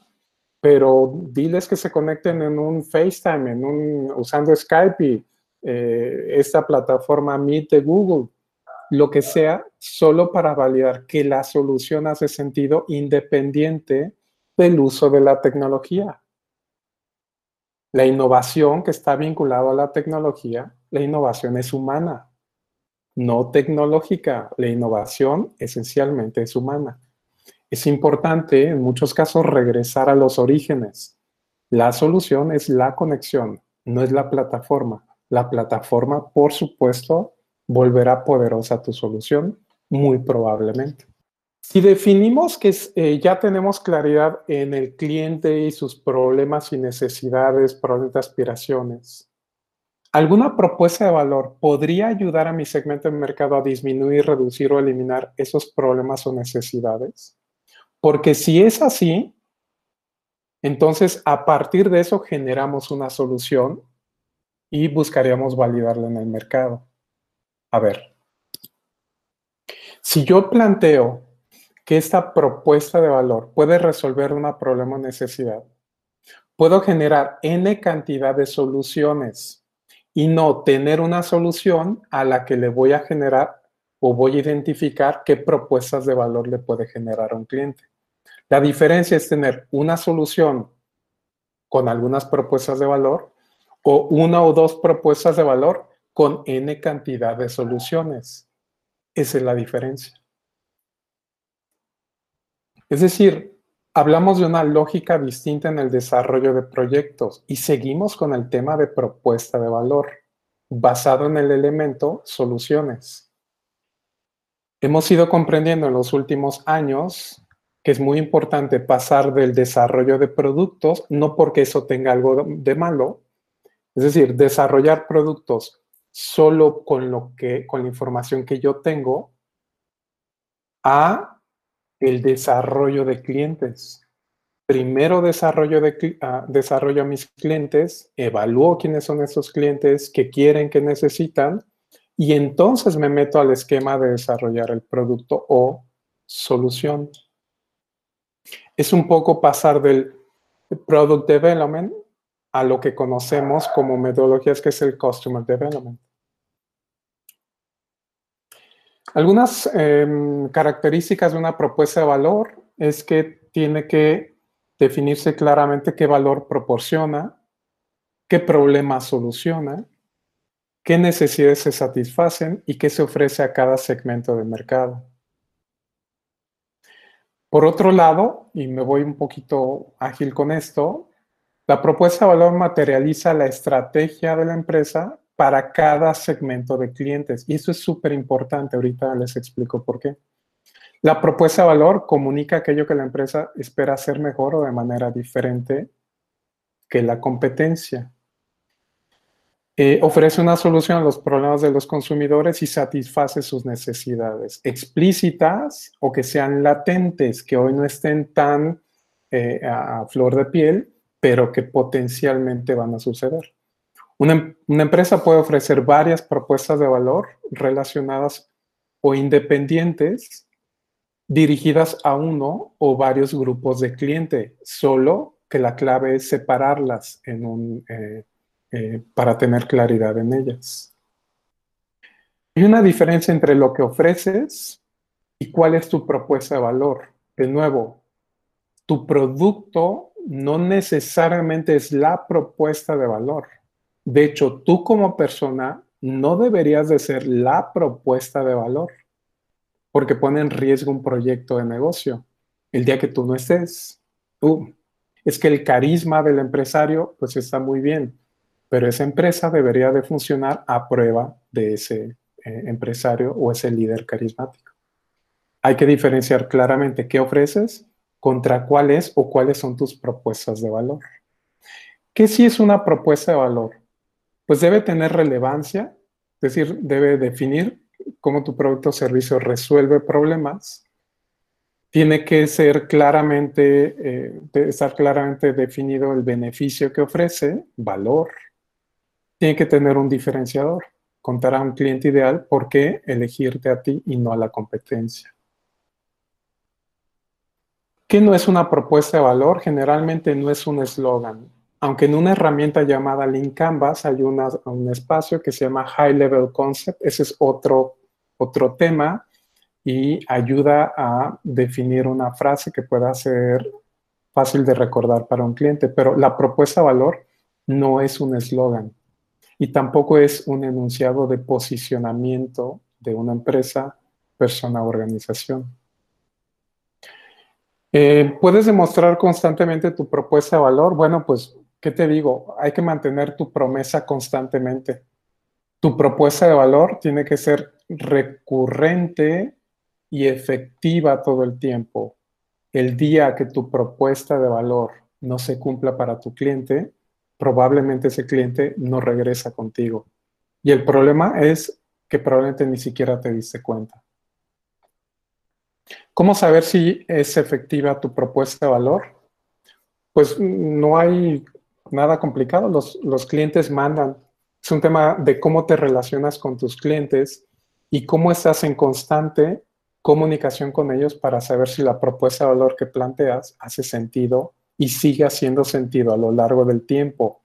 pero diles que se conecten en un FaceTime, en un, usando Skype y eh, esta plataforma Meet de Google, lo que sea, solo para validar que la solución hace sentido independiente del uso de la tecnología. La innovación que está vinculada a la tecnología, la innovación es humana, no tecnológica. La innovación esencialmente es humana. Es importante en muchos casos regresar a los orígenes. La solución es la conexión, no es la plataforma. La plataforma, por supuesto, volverá poderosa tu solución, muy probablemente. Si definimos que eh, ya tenemos claridad en el cliente y sus problemas y necesidades, problemas de aspiraciones, ¿alguna propuesta de valor podría ayudar a mi segmento de mercado a disminuir, reducir o eliminar esos problemas o necesidades? Porque si es así, entonces a partir de eso generamos una solución y buscaríamos validarla en el mercado. A ver, si yo planteo que esta propuesta de valor puede resolver un problema o necesidad, puedo generar n cantidad de soluciones y no tener una solución a la que le voy a generar o voy a identificar qué propuestas de valor le puede generar a un cliente. La diferencia es tener una solución con algunas propuestas de valor o una o dos propuestas de valor con n cantidad de soluciones. Esa es la diferencia. Es decir, hablamos de una lógica distinta en el desarrollo de proyectos y seguimos con el tema de propuesta de valor, basado en el elemento soluciones. Hemos ido comprendiendo en los últimos años que es muy importante pasar del desarrollo de productos, no porque eso tenga algo de malo, es decir, desarrollar productos solo con lo que con la información que yo tengo a el desarrollo de clientes. Primero desarrollo, de, ah, desarrollo a mis clientes, evalúo quiénes son esos clientes, qué quieren, qué necesitan, y entonces me meto al esquema de desarrollar el producto o solución. Es un poco pasar del product development a lo que conocemos como metodologías que es el customer development. Algunas em, características de una propuesta de valor es que tiene que definirse claramente qué valor proporciona, qué problema soluciona, qué necesidades se satisfacen y qué se ofrece a cada segmento de mercado. Por otro lado, y me voy un poquito ágil con esto, la propuesta de valor materializa la estrategia de la empresa para cada segmento de clientes. Y eso es súper importante. Ahorita les explico por qué. La propuesta de valor comunica aquello que la empresa espera hacer mejor o de manera diferente que la competencia. Eh, ofrece una solución a los problemas de los consumidores y satisface sus necesidades explícitas o que sean latentes, que hoy no estén tan eh, a flor de piel, pero que potencialmente van a suceder. Una, empresa puede ofrecer varias propuestas de valor relacionadas o independientes dirigidas a uno o varios grupos de cliente, solo que la clave es separarlas eh, eh, para tener claridad en ellas. Hay una diferencia entre lo que ofreces y cuál es tu propuesta de valor. De nuevo, tu producto no necesariamente es la propuesta de valor. De hecho, tú como persona no deberías de ser la propuesta de valor, porque pone en riesgo un proyecto de negocio. El día que tú no estés, uh, es que el carisma del empresario pues está muy bien, pero esa empresa debería de funcionar a prueba de ese eh, empresario o ese líder carismático. Hay que diferenciar claramente qué ofreces contra cuáles o cuáles son tus propuestas de valor. ¿Qué si es una propuesta de valor? Pues debe tener relevancia, es decir, debe definir cómo tu producto o servicio resuelve problemas. Tiene que ser claramente, eh, estar claramente definido el beneficio que ofrece, valor. Tiene que tener un diferenciador, contar a un cliente ideal por qué elegirte a ti y no a la competencia. ¿Qué no es una propuesta de valor? Generalmente no es un eslogan. Aunque en una herramienta llamada Link Canvas hay un espacio que se llama High Level Concept, ese es otro, otro tema y ayuda a definir una frase que pueda ser fácil de recordar para un cliente, pero la propuesta valor no es un eslogan y tampoco es un enunciado de posicionamiento de una empresa, persona o organización. Eh, ¿Puedes demostrar constantemente tu propuesta de valor? Bueno, pues, ¿qué te digo? Hay que mantener tu promesa constantemente. Tu propuesta de valor tiene que ser recurrente y efectiva todo el tiempo. El día que tu propuesta de valor no se cumpla para tu cliente, probablemente ese cliente no regresa contigo. Y el problema es que probablemente ni siquiera te diste cuenta. ¿Cómo saber si es efectiva tu propuesta de valor? Pues no hay nada complicado, los, clientes mandan. Es un tema de cómo te relacionas con tus clientes y cómo estás en constante comunicación con ellos para saber si la propuesta de valor que planteas hace sentido y sigue haciendo sentido a lo largo del tiempo.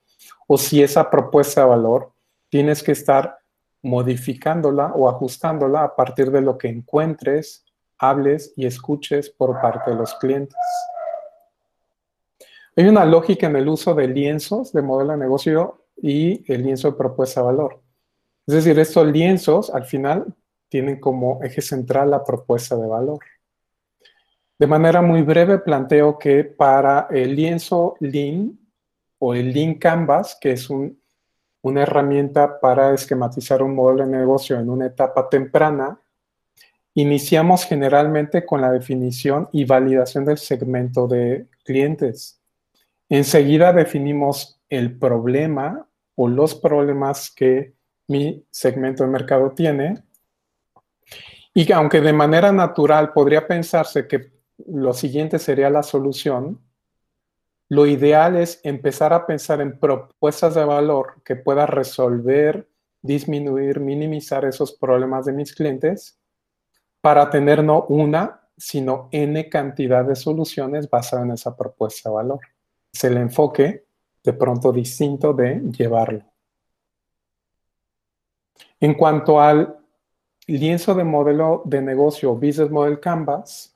O si esa propuesta de valor tienes que estar modificándola o ajustándola a partir de lo que encuentres hables y escuches por parte de los clientes. Hay una lógica en el uso de lienzos de modelo de negocio y el lienzo de propuesta de valor. Es decir, estos lienzos al final tienen como eje central la propuesta de valor. De manera muy breve planteo que para el lienzo Lean o el Lean Canvas, que es una herramienta para esquematizar un modelo de negocio en una etapa temprana, Iniciamos generalmente con la definición y validación del segmento de clientes. Enseguida definimos el problema o los problemas que mi segmento de mercado tiene. Y aunque de manera natural podría pensarse que lo siguiente sería la solución, lo ideal es empezar a pensar en propuestas de valor que pueda resolver, disminuir, minimizar esos problemas de mis clientes para tener no una, sino n cantidad de soluciones basadas en esa propuesta de valor. Es el enfoque de pronto distinto de llevarlo. En cuanto al lienzo de modelo de negocio Business Model Canvas,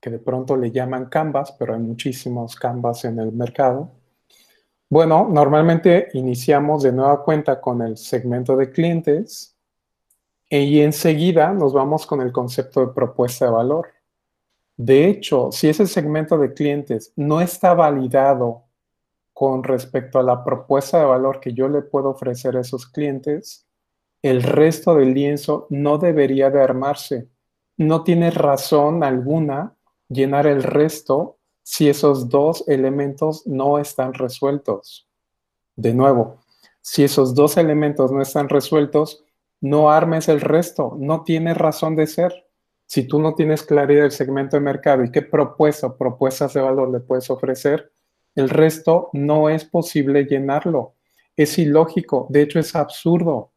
que de pronto le llaman Canvas, pero hay muchísimos Canvas en el mercado. Bueno, normalmente iniciamos de nueva cuenta con el segmento de clientes, y enseguida nos vamos con el concepto de propuesta de valor. De hecho, si ese segmento de clientes no está validado con respecto a la propuesta de valor que yo le puedo ofrecer a esos clientes, el resto del lienzo no debería de armarse. No tiene razón alguna llenar el resto si esos dos elementos no están resueltos. De nuevo, si esos dos elementos no están resueltos, no armes el resto, no tiene razón de ser. Si tú no tienes claridad del segmento de mercado y qué propuesta o propuestas de valor le puedes ofrecer, el resto no es posible llenarlo. Es ilógico, de hecho es absurdo.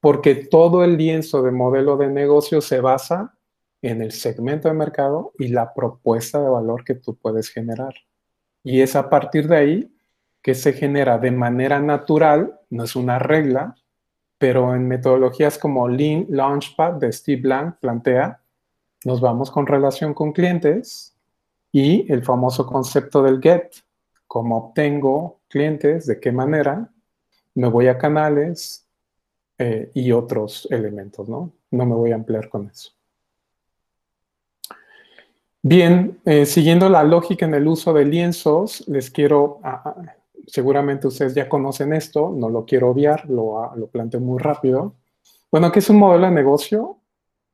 porque todo el lienzo de modelo de negocio se basa en el segmento de mercado y la propuesta de valor que tú puedes generar. Y es a partir de ahí que se genera de manera natural, no es una regla, pero en metodologías como Lean Launchpad de Steve Blank plantea, nos vamos con relación con clientes y el famoso concepto del get, cómo obtengo clientes, de qué manera, me voy a canales eh, y otros elementos, ¿no? No me voy a ampliar con eso. Bien, eh, siguiendo la lógica en el uso de lienzos, les quiero, ah, ah, seguramente ustedes ya conocen esto, no lo quiero obviar, lo, ah, lo planteo muy rápido. Bueno, ¿qué es un modelo de negocio?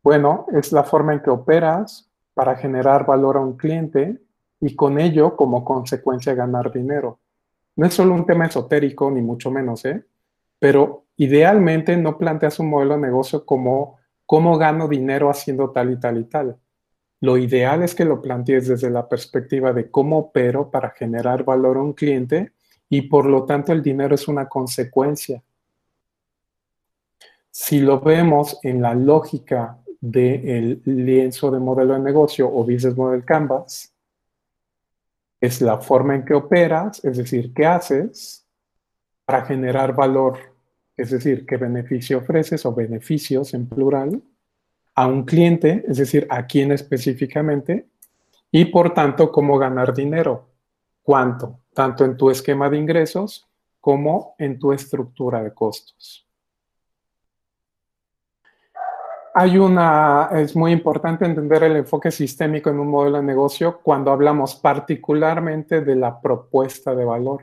Bueno, es la forma en que operas para generar valor a un cliente y con ello, como consecuencia, ganar dinero. No es solo un tema esotérico, ni mucho menos, ¿eh? Pero idealmente no planteas un modelo de negocio como cómo gano dinero haciendo tal y tal y tal lo ideal es que lo plantees desde la perspectiva de cómo opero para generar valor a un cliente y por lo tanto el dinero es una consecuencia. Si lo vemos en la lógica del lienzo de modelo de negocio o business model canvas, es la forma en que operas, es decir, qué haces para generar valor, es decir, qué beneficio ofreces o beneficios en plural a un cliente, es decir, a quién específicamente, y por tanto, cómo ganar dinero. ¿Cuánto? Tanto en tu esquema de ingresos como en tu estructura de costos. Hay una, es muy importante entender el enfoque sistémico en un modelo de negocio cuando hablamos particularmente de la propuesta de valor.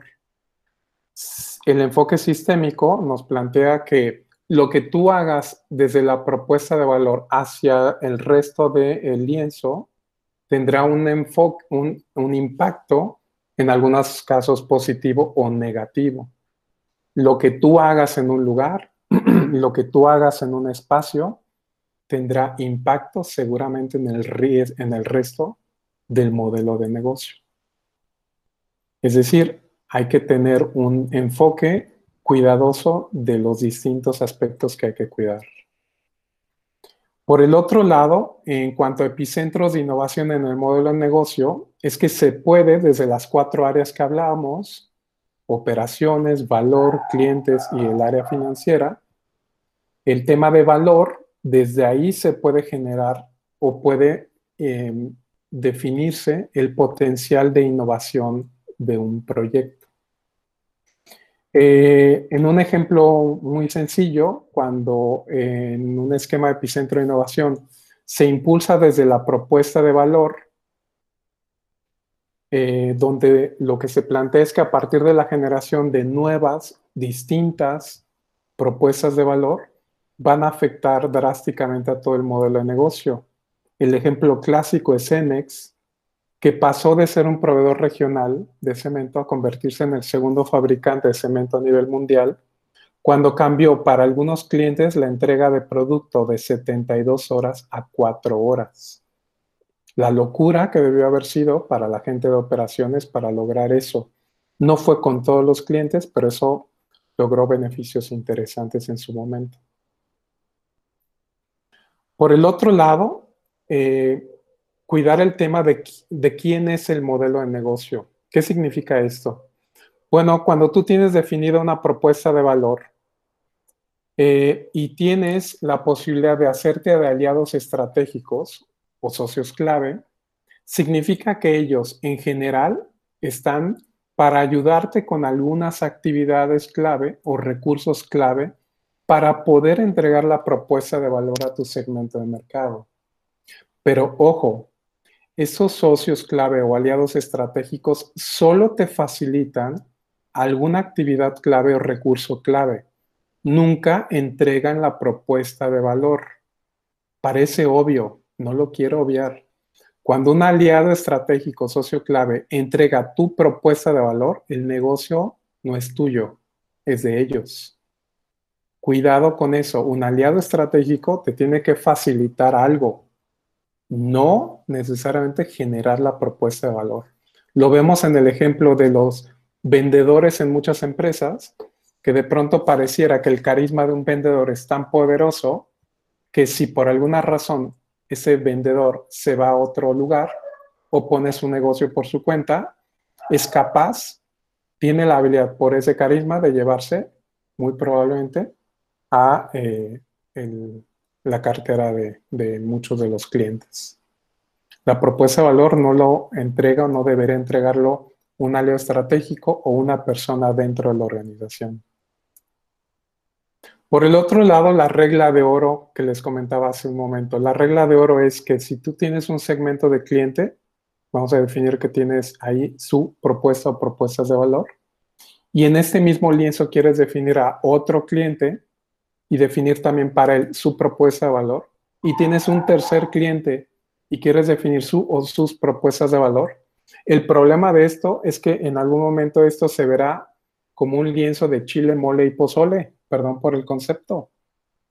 El enfoque sistémico nos plantea que lo que tú hagas desde la propuesta de valor hacia el resto del lienzo tendrá un, enfoque, un, impacto, en algunos casos positivo o negativo. Lo que tú hagas en un lugar, (clears throat) lo que tú hagas en un espacio, tendrá impacto seguramente en el, en el resto del modelo de negocio. Es decir, hay que tener un enfoque cuidadoso de los distintos aspectos que hay que cuidar. Por el otro lado, en cuanto a epicentros de innovación en el modelo de negocio, es que se puede, desde las cuatro áreas que hablábamos, operaciones, valor, clientes y el área financiera, el tema de valor, desde ahí se puede generar o puede em, definirse el potencial de innovación de un proyecto. Eh, en un ejemplo muy sencillo, cuando en un esquema epicentro de innovación se impulsa desde la propuesta de valor, eh, donde lo que se plantea es que a partir de la generación de nuevas, distintas propuestas de valor, van a afectar drásticamente a todo el modelo de negocio. El ejemplo clásico es Enex, que pasó de ser un proveedor regional de cemento a convertirse en el segundo fabricante de cemento a nivel mundial, cuando cambió para algunos clientes la entrega de producto de 72 horas a 4 horas. La locura que debió haber sido para la gente de operaciones para lograr eso. No fue con todos los clientes, pero eso logró beneficios interesantes en su momento. Por el otro lado, eh, cuidar el tema de, quién es el modelo de negocio. ¿Qué significa esto? Bueno, cuando tú tienes definida una propuesta de valor eh, y tienes la posibilidad de hacerte de aliados estratégicos o socios clave, significa que ellos en general están para ayudarte con algunas actividades clave o recursos clave para poder entregar la propuesta de valor a tu segmento de mercado. Pero ojo, esos socios clave o aliados estratégicos solo te facilitan alguna actividad clave o recurso clave. Nunca entregan la propuesta de valor. Parece obvio, no lo quiero obviar. Cuando un aliado estratégico, socio clave, entrega tu propuesta de valor, el negocio no es tuyo, es de ellos. Cuidado con eso. Un aliado estratégico te tiene que facilitar algo, no necesariamente generar la propuesta de valor. Lo vemos en el ejemplo de los vendedores en muchas empresas que de pronto pareciera que el carisma de un vendedor es tan poderoso que si por alguna razón ese vendedor se va a otro lugar o pone su negocio por su cuenta, es capaz, tiene la habilidad por ese carisma de llevarse muy probablemente a eh, la cartera de, de muchos de los clientes. La propuesta de valor no lo entrega o no debería entregarlo un aleo estratégico o una persona dentro de la organización. Por el otro lado, la regla de oro que les comentaba hace un momento. La regla de oro es que si tú tienes un segmento de cliente, vamos a definir que tienes ahí su propuesta o propuestas de valor, y en este mismo lienzo quieres definir a otro cliente y definir también para él su propuesta de valor, y tienes un tercer cliente y quieres definir su o sus propuestas de valor, el problema de esto es que en algún momento esto se verá como un lienzo de chile, mole y pozole, perdón por el concepto,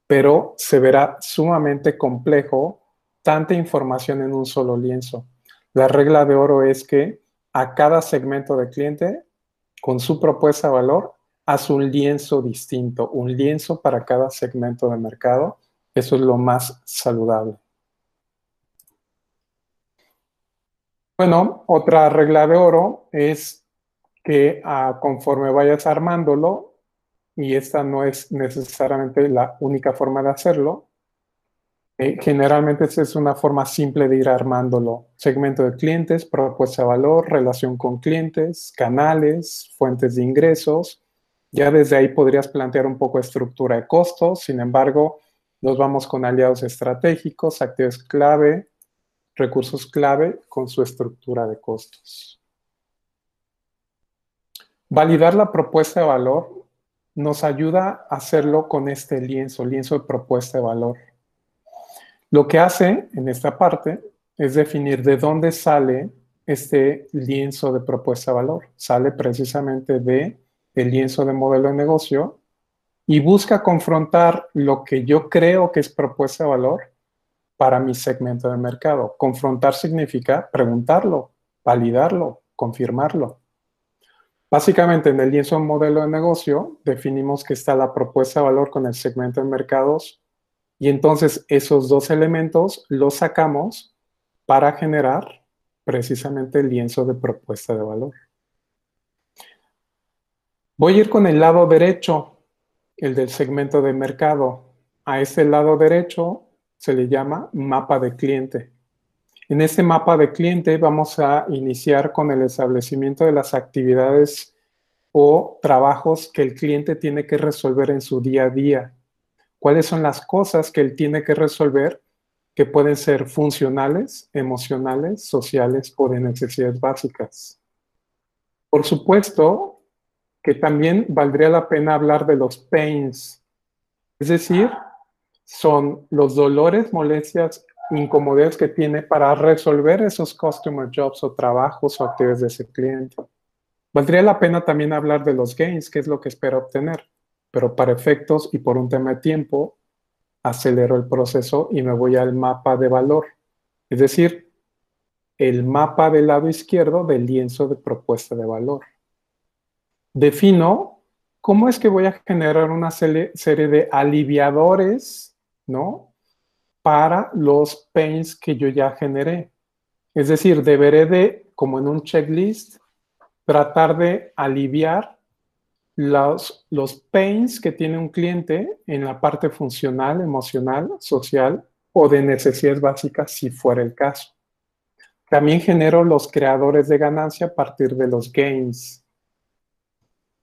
pero se verá sumamente complejo tanta información en un solo lienzo. La regla de oro es que a cada segmento de cliente, con su propuesta de valor, haz un lienzo distinto, un lienzo para cada segmento de mercado. Eso es lo más saludable. Bueno, otra regla de oro es que ah, conforme vayas armándolo, y esta no es necesariamente la única forma de hacerlo, eh, generalmente es una forma simple de ir armándolo. Segmento de clientes, propuesta de valor, relación con clientes, canales, fuentes de ingresos. Ya desde ahí podrías plantear un poco estructura de costos. Sin embargo, nos vamos con aliados estratégicos, activos clave, recursos clave con su estructura de costos. Validar la propuesta de valor nos ayuda a hacerlo con este lienzo, lienzo de propuesta de valor. Lo que hace en esta parte es definir de dónde sale este lienzo de propuesta de valor. Sale precisamente de el lienzo de modelo de negocio y busca confrontar lo que yo creo que es propuesta de valor para mi segmento de mercado. Confrontar significa preguntarlo, validarlo, confirmarlo. Básicamente, en el lienzo modelo de negocio definimos que está la propuesta de valor con el segmento de mercados y entonces esos dos elementos los sacamos para generar precisamente el lienzo de propuesta de valor. Voy a ir con el lado derecho, el del segmento de mercado. A ese lado derecho se le llama mapa de cliente. En este mapa de cliente vamos a iniciar con el establecimiento de las actividades o trabajos que el cliente tiene que resolver en su día a día. ¿Cuáles son las cosas que él tiene que resolver que pueden ser funcionales, emocionales, sociales o de necesidades básicas? Por supuesto que también valdría la pena hablar de los pains, es decir, son los dolores, molestias, incomodidades que tiene para resolver esos customer jobs o trabajos o actividades de ese cliente. Valdría la pena también hablar de los gains, que es lo que espera obtener, pero para efectos y por un tema de tiempo, acelero el proceso y me voy al mapa de valor, es decir, el mapa del lado izquierdo del lienzo de propuesta de valor. Defino cómo es que voy a generar una serie de aliviadores ¿no? Para los pains que yo ya generé. Es decir, deberé de, como en un checklist, tratar de aliviar los, los pains que tiene un cliente en la parte funcional, emocional, social o de necesidades básicas, si fuera el caso. También genero los creadores de ganancia a partir de los gains.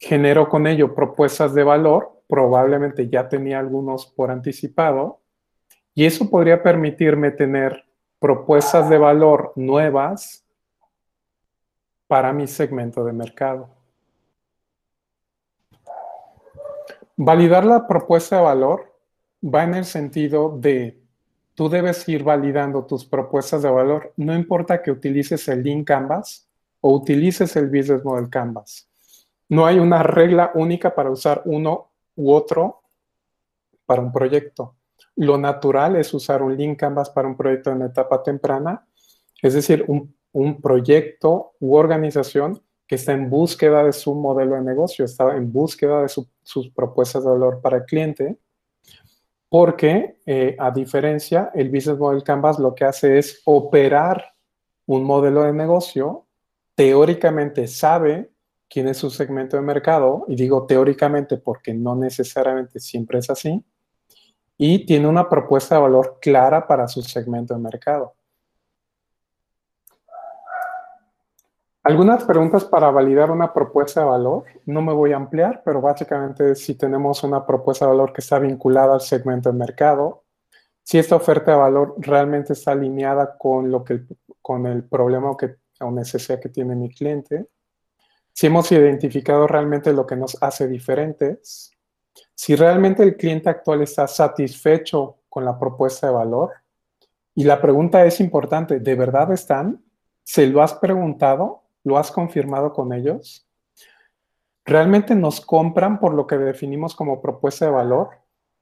Genero con ello propuestas de valor probablemente ya tenía algunos por anticipado, y eso podría permitirme tener propuestas de valor nuevas para mi segmento de mercado. Validar la propuesta de valor va en el sentido de tú debes ir validando tus propuestas de valor, no importa que utilices el Lean Canvas o utilices el Business Model Canvas. No hay una regla única para usar uno u otro para un proyecto. Lo natural es usar un link Canvas para un proyecto en etapa temprana, es decir, un, un proyecto u organización que está en búsqueda de su modelo de negocio, está en búsqueda de sus propuestas de valor para el cliente, porque eh, a diferencia, el Business Model Canvas lo que hace es operar un modelo de negocio, teóricamente sabe quién es su segmento de mercado, y digo teóricamente porque no necesariamente siempre es así, y tiene una propuesta de valor clara para su segmento de mercado. Algunas preguntas para validar una propuesta de valor. No me voy a ampliar, pero básicamente si tenemos una propuesta de valor que está vinculada al segmento de mercado, si esta oferta de valor realmente está alineada con, lo que, con el problema que, o necesidad que tiene mi cliente, si hemos identificado realmente lo que nos hace diferentes, si realmente el cliente actual está satisfecho con la propuesta de valor. Y la pregunta es importante, ¿de verdad están? ¿Se lo has preguntado? ¿Lo has confirmado con ellos? ¿Realmente nos compran por lo que definimos como propuesta de valor?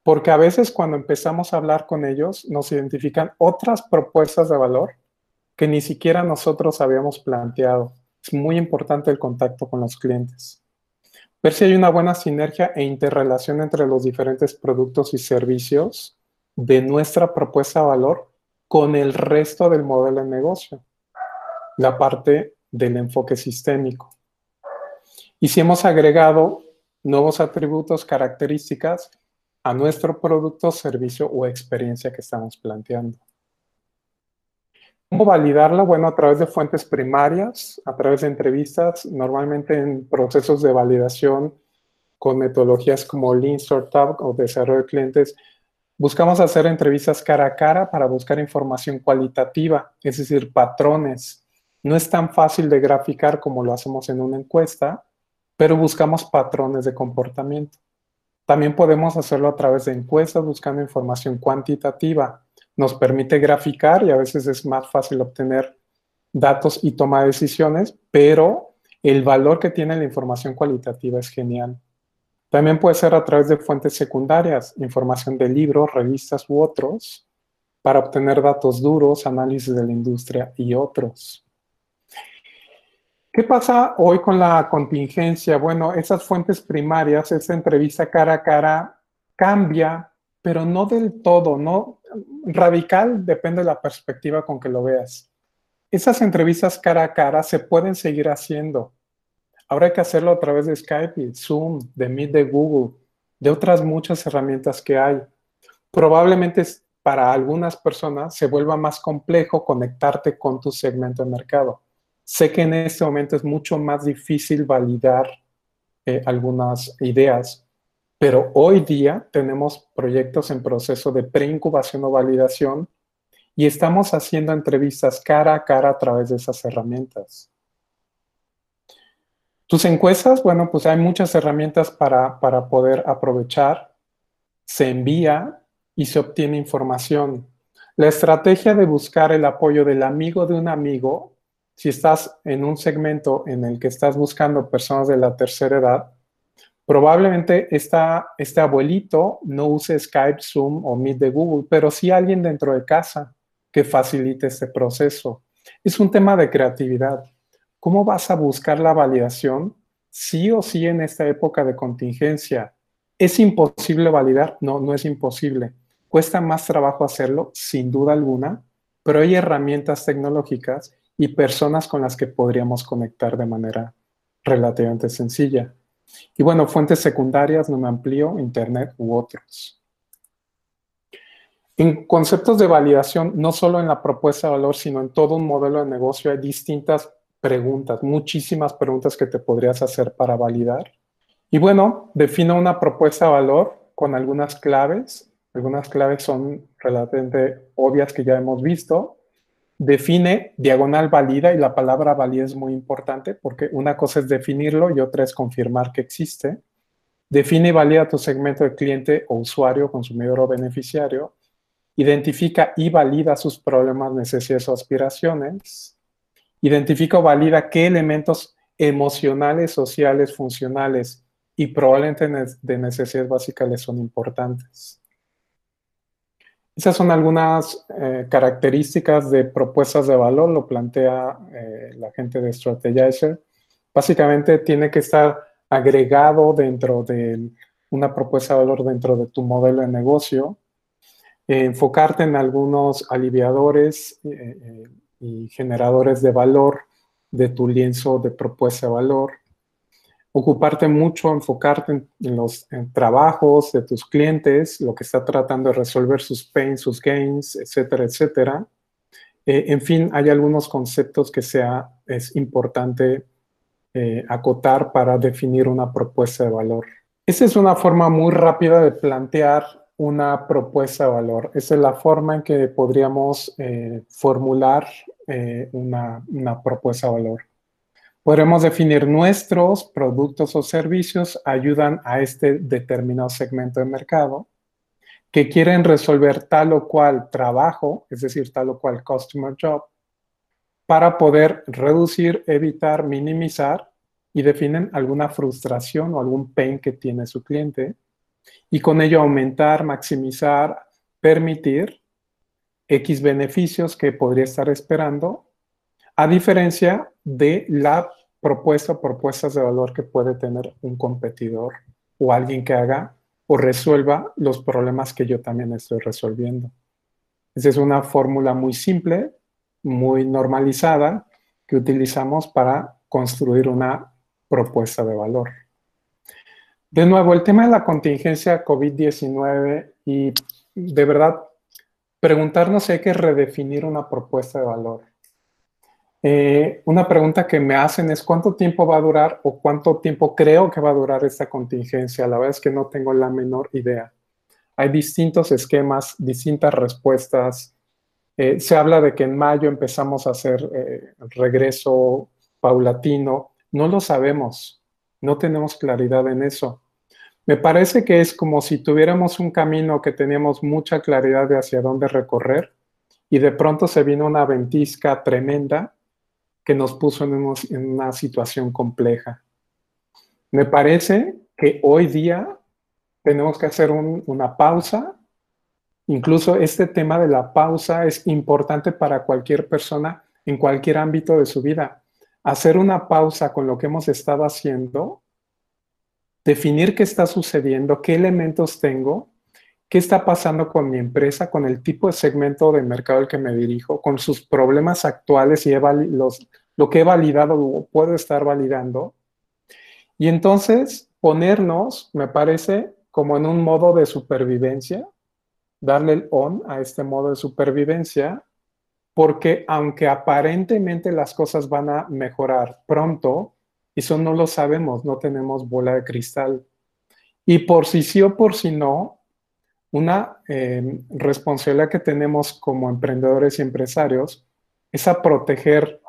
Porque a veces cuando empezamos a hablar con ellos nos identifican otras propuestas de valor que ni siquiera nosotros habíamos planteado. Es muy importante el contacto con los clientes. Ver si hay una buena sinergia e interrelación entre los diferentes productos y servicios de nuestra propuesta de valor con el resto del modelo de negocio. La parte del enfoque sistémico. Y si hemos agregado nuevos atributos, características a nuestro producto, servicio o experiencia que estamos planteando. ¿Cómo validarla? Bueno, a través de fuentes primarias, a través de entrevistas, normalmente en procesos de validación con metodologías como Lean Startup o desarrollo de clientes, buscamos hacer entrevistas cara a cara para buscar información cualitativa, es decir, patrones, no es tan fácil de graficar como lo hacemos en una encuesta, pero buscamos patrones de comportamiento. También podemos hacerlo a través de encuestas buscando información cuantitativa. Nos permite graficar y a veces es más fácil obtener datos y toma de decisiones, pero el valor que tiene la información cualitativa es genial. También puede ser a través de fuentes secundarias, información de libros, revistas u otros, para obtener datos duros, análisis de la industria y otros. ¿Qué pasa hoy con la contingencia? Bueno, esas fuentes primarias, esa entrevista cara a cara cambia, pero no del todo, no radical, depende de la perspectiva con que lo veas. Esas entrevistas cara a cara se pueden seguir haciendo. Hay que hacerlo a través de Skype, Zoom, de Meet de Google, de otras muchas herramientas que hay. Probablemente para algunas personas se vuelva más complejo conectarte con tu segmento de mercado Sé que en este momento es mucho más difícil validar eh, algunas ideas, pero hoy día tenemos proyectos en proceso de preincubación o validación y estamos haciendo entrevistas cara a cara a través de esas herramientas. Tus encuestas, bueno, pues hay muchas herramientas para, para poder aprovechar. Se envía y se obtiene información. La estrategia de buscar el apoyo del amigo de un amigo si estás en un segmento en el que estás buscando personas de la tercera edad, probablemente este abuelito no use Skype, Zoom o Meet de Google, pero sí alguien dentro de casa que facilite este proceso. Es un tema de creatividad. ¿Cómo vas a buscar la validación? Sí o sí en esta época de contingencia. ¿Es imposible validar? No, no es imposible. Cuesta más trabajo hacerlo, sin duda alguna, pero hay herramientas tecnológicas y personas con las que podríamos conectar de manera relativamente sencilla. Y bueno, fuentes secundarias, amplío, Internet u otros. En conceptos de validación, no solo en la propuesta de valor, sino en todo un modelo de negocio, hay distintas preguntas, muchísimas preguntas que te podrías hacer para validar. Y bueno, defino una propuesta de valor con algunas claves. Algunas claves son relativamente obvias que ya hemos visto define diagonal valida y la palabra valida es muy importante porque una cosa es definirlo y otra es confirmar que existe. Define y valida tu segmento de cliente o usuario, consumidor o beneficiario. Identifica y valida sus problemas, necesidades o aspiraciones. Identifica o valida qué elementos emocionales, sociales, funcionales y probablemente de necesidades básicas les son importantes. Esas son algunas eh, características de propuestas de valor, lo plantea eh, la gente de Strategizer. Básicamente tiene que estar agregado dentro de una propuesta de valor dentro de tu modelo de negocio, enfocarte en algunos aliviadores eh, eh, y generadores de valor de tu lienzo de propuesta de valor, ocuparte mucho, enfocarte en, los trabajos de tus clientes, lo que está tratando de resolver sus pains, sus gains, etcétera, etcétera. Eh, en fin, hay algunos conceptos que sea, es importante eh, acotar para definir una propuesta de valor. Esa es una forma muy rápida de plantear una propuesta de valor. Esa es la forma en que podríamos eh, formular una, una propuesta de valor. Podremos definir nuestros productos o servicios ayudan a este determinado segmento de mercado que quieren resolver tal o cual trabajo, es decir, tal o cual customer job, para poder reducir, evitar, minimizar y definen alguna frustración o algún pain que tiene su cliente y con ello aumentar, maximizar, permitir X beneficios que podría estar esperando a diferencia de la propuesta propuestas de valor que puede tener un competidor o alguien que haga o resuelva los problemas que yo también estoy resolviendo. Esa es una fórmula muy simple, muy normalizada, que utilizamos para construir una propuesta de valor. De nuevo, el tema de la contingencia COVID-19 y de verdad preguntarnos si hay que redefinir una propuesta de valor. Eh, una pregunta que me hacen es cuánto tiempo va a durar o cuánto tiempo creo que va a durar esta contingencia. La verdad es que no tengo la menor idea. Hay distintos esquemas, distintas respuestas. Eh, se habla de que en mayo empezamos a hacer eh, regreso paulatino. No lo sabemos. No tenemos claridad en eso. Me parece que es como si tuviéramos un camino que teníamos mucha claridad de hacia dónde recorrer y de pronto se vino una ventisca tremenda que nos puso en, una situación compleja. Me parece que hoy día tenemos que hacer una pausa. Incluso este tema de la pausa es importante para cualquier persona en cualquier ámbito de su vida. Hacer una pausa con lo que hemos estado haciendo, definir qué está sucediendo, qué elementos tengo, qué está pasando con mi empresa, con el tipo de segmento de mercado al que me dirijo, con sus problemas actuales y los, lo que he validado o puedo estar validando. Y entonces ponernos, me parece, como en un modo de supervivencia, darle el on a este modo de supervivencia, porque aunque aparentemente las cosas van a mejorar pronto, eso no lo sabemos, no tenemos bola de cristal. Y por si sí o por si no, una eh, responsabilidad que tenemos como emprendedores y empresarios es a proteger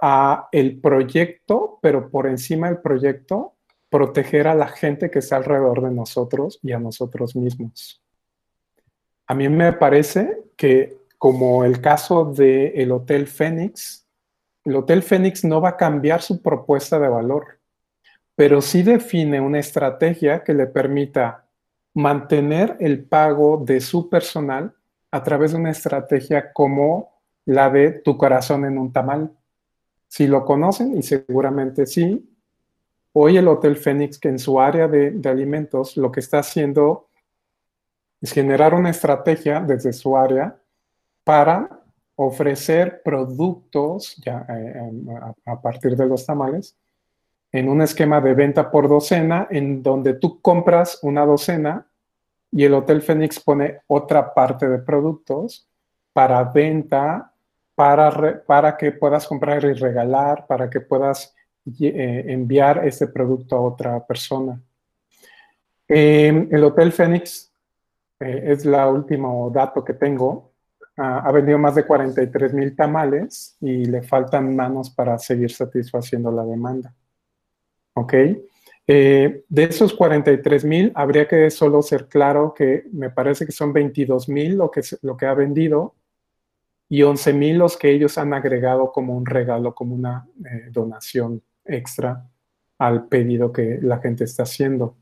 a el proyecto, pero por encima del proyecto, proteger a la gente que está alrededor de nosotros y a nosotros mismos. A mí me parece que como el caso del el Hotel Fénix, el Hotel Fénix no va a cambiar su propuesta de valor, pero sí define una estrategia que le permita mantener el pago de su personal a través de una estrategia como la de tu corazón en un tamal. Si lo conocen, y seguramente sí, hoy el Hotel Fénix, que en su área de, alimentos, lo que está haciendo es generar una estrategia desde su área para ofrecer productos ya, eh, a, partir de los tamales en un esquema de venta por docena en donde tú compras una docena y el Hotel Fénix pone otra parte de productos para venta para, que puedas comprar y regalar, para que puedas eh, enviar este producto a otra persona. Em, el Hotel Fénix eh, es el último dato que tengo. ha vendido más de 43 mil tamales y le faltan manos para seguir satisfaciendo la demanda. ¿Ok? Eh, de esos 43 mil, habría que solo ser claro que me parece que son 22 mil lo que, lo que ha vendido y 11 mil los que ellos han agregado como un regalo, como una eh, donación extra al pedido que la gente está haciendo.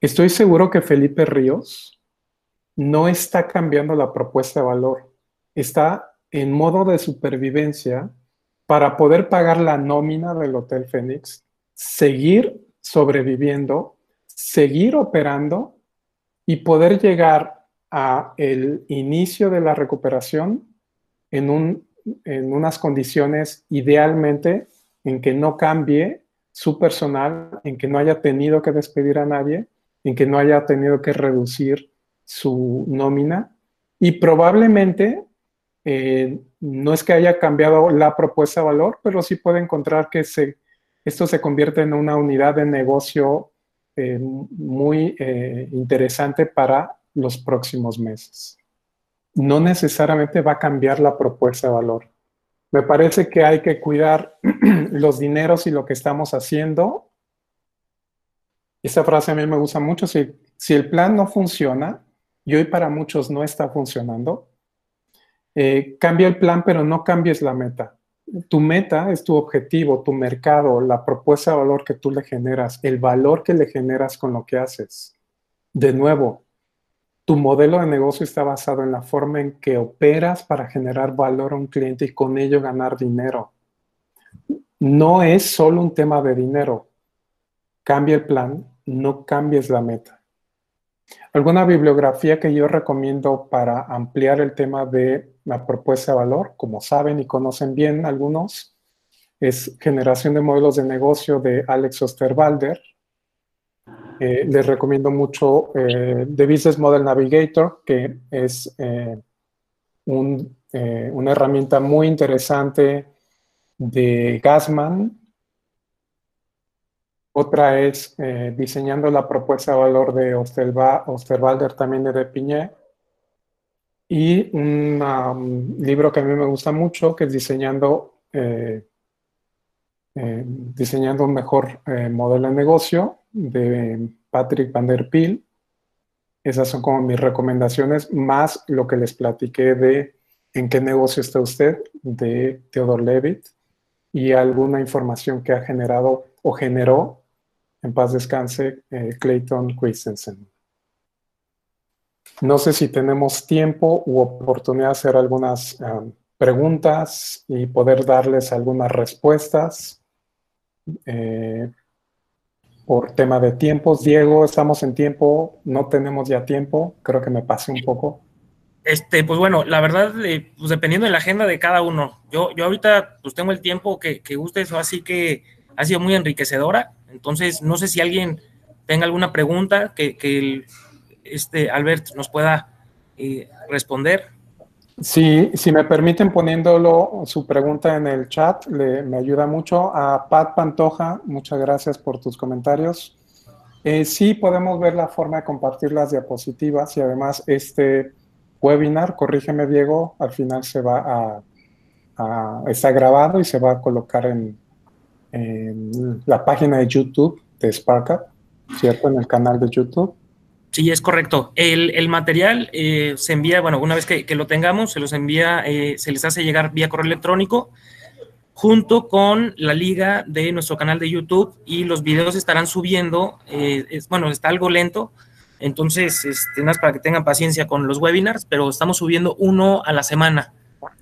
Estoy seguro que Felipe Ríos no está cambiando la propuesta de valor, está en modo de supervivencia para poder pagar la nómina del Hotel Fénix, seguir sobreviviendo, seguir operando y poder llegar a el inicio de la recuperación en, un, en unas condiciones idealmente en que no cambie su personal, en que no haya tenido que despedir a nadie, en que no haya tenido que reducir su nómina. Y probablemente eh, no es que haya cambiado la propuesta de valor, pero sí puede encontrar que se, esto se convierte en una unidad de negocio eh, muy eh, interesante para los próximos meses. No necesariamente va a cambiar la propuesta de valor. Me parece que hay que cuidar (clears throat) los dineros y lo que estamos haciendo. Esa frase a mí me gusta mucho. Si, si el plan no funciona, y hoy para muchos no está funcionando, eh, cambia el plan, pero no cambies la meta. Tu meta es tu objetivo, tu mercado, la propuesta de valor que tú le generas, el valor que le generas con lo que haces. De nuevo, tu modelo de negocio está basado en la forma en que operas para generar valor a un cliente y con ello ganar dinero. No es solo un tema de dinero. Cambia el plan, no cambies la meta. Alguna bibliografía que yo recomiendo para ampliar el tema de la propuesta de valor, como saben y conocen bien algunos, es Generación de Modelos de Negocio de Alex Osterwalder. Eh, les recomiendo mucho eh, The Business Model Navigator, que es eh, una herramienta muy interesante de Gassman. Otra es Diseñando la propuesta de valor de Osterwalder, también de Depiñé. Y un um, libro que a mí me gusta mucho, que es Diseñando diseñando un mejor modelo de negocio de Patrick Van Der Peel. Esas son como mis recomendaciones, más lo que les platiqué de en qué negocio está usted, de Theodore Levitt, y alguna información que ha generado o generó, en paz descanse, eh, Clayton Christensen. No sé si tenemos tiempo u oportunidad de hacer algunas um, preguntas y poder darles algunas respuestas. Eh, por tema de tiempos. Diego, estamos en tiempo, no tenemos ya tiempo, creo que me pasé un poco.
Este, pues bueno, la verdad, eh, pues dependiendo de la agenda de cada uno. Yo, yo ahorita pues tengo el tiempo que, guste eso, así que ha sido muy enriquecedora. Entonces, no sé si alguien tenga alguna pregunta que este Albert nos pueda eh, responder.
Sí, si me permiten poniéndolo su pregunta en el chat, le, me ayuda mucho. A Pat Pantoja, muchas gracias por tus comentarios. Eh, sí, podemos ver la forma de compartir las diapositivas y además este webinar, corrígeme Diego, al final se va a, está grabado y se va a colocar en, en la página de YouTube de SparkUp, ¿cierto? En el canal de YouTube.
Sí, es correcto. El, material eh, se envía, bueno, una vez que, lo tengamos, se los envía, eh, se les hace llegar vía correo electrónico junto con la liga de nuestro canal de YouTube y los videos estarán subiendo. Eh, es, bueno, está algo lento, entonces, este, más para que tengan paciencia con los webinars, pero estamos subiendo uno a la semana.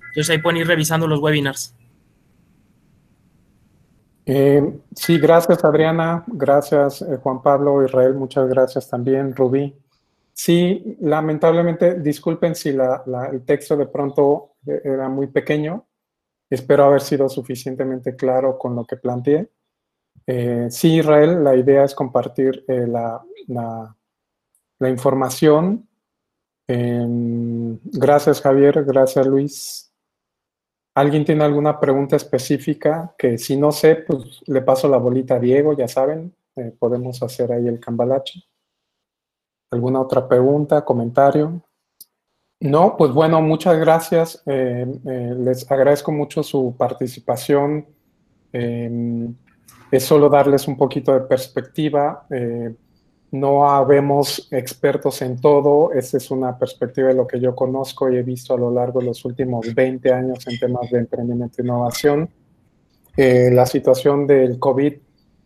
Entonces ahí pueden ir revisando los webinars.
Eh, sí, gracias Adriana, gracias eh, Juan Pablo, Israel, muchas gracias también, Rubí. Sí, lamentablemente, disculpen si el texto de pronto eh, era muy pequeño, espero haber sido suficientemente claro con lo que planteé. sí, Israel, la idea es compartir la, la, información. Em, gracias Javier, gracias Luis, ¿Alguien tiene alguna pregunta específica? Que si no sé, pues le paso la bolita a Diego, ya saben, eh, podemos hacer ahí el cambalache. ¿Alguna otra pregunta, comentario? No, pues bueno, muchas gracias. Eh, eh, les agradezco mucho su participación. es solo darles un poquito de perspectiva no habemos expertos en todo, esa es una perspectiva de lo que yo conozco y he visto a lo largo de los últimos 20 años en temas de emprendimiento e innovación. Eh, la situación del COVID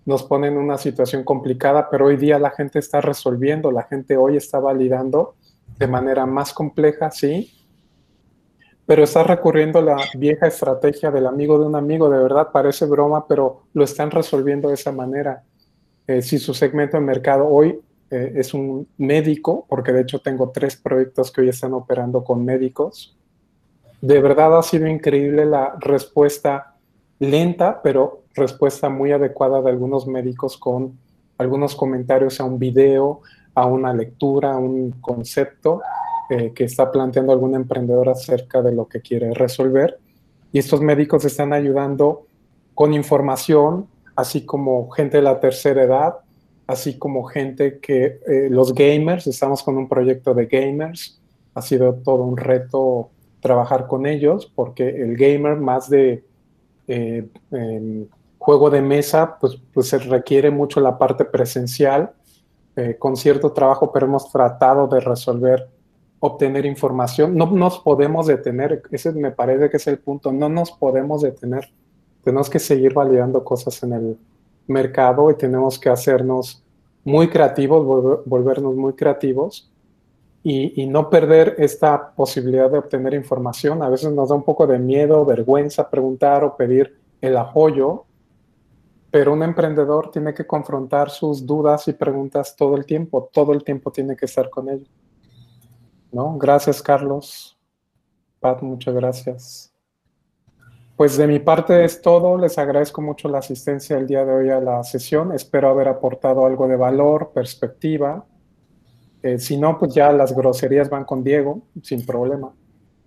nos pone en una situación complicada, pero hoy día la gente está resolviendo, la gente hoy está validando de manera más compleja, sí, pero está recurriendo a la vieja estrategia del amigo de un amigo, de verdad parece broma, pero lo están resolviendo de esa manera. Eh, si su segmento de mercado hoy eh, es un médico, porque de hecho tengo tres proyectos que hoy están operando con médicos, de verdad ha sido increíble la respuesta lenta, pero respuesta muy adecuada de algunos médicos con algunos comentarios a un video, a una lectura, a un concepto eh, que está planteando algún emprendedor acerca de lo que quiere resolver. Y estos médicos están ayudando con información, así como gente de la tercera edad, así como gente que eh, los gamers, estamos con un proyecto de gamers, ha sido todo un reto trabajar con ellos porque el gamer más de eh, em, juego de mesa, pues, pues se requiere mucho la parte presencial eh, con cierto trabajo, pero hemos tratado de resolver, obtener información. No nos podemos detener, ese me parece que es el punto, no nos podemos detener. Tenemos que seguir validando cosas en el mercado y tenemos que hacernos muy creativos, volvernos muy creativos y, y, no perder esta posibilidad de obtener información. A veces nos da un poco de miedo, vergüenza preguntar o pedir el apoyo pero un emprendedor tiene que confrontar sus dudas y preguntas todo el tiempo, todo el tiempo tiene que estar con ellos. ¿No? Gracias, Carlos. Pat, muchas gracias. Pues de mi parte es todo. Les agradezco mucho la asistencia el día de hoy a la sesión. Espero haber aportado algo de valor, perspectiva. Eh, si no, pues ya las groserías van con Diego, sin problema.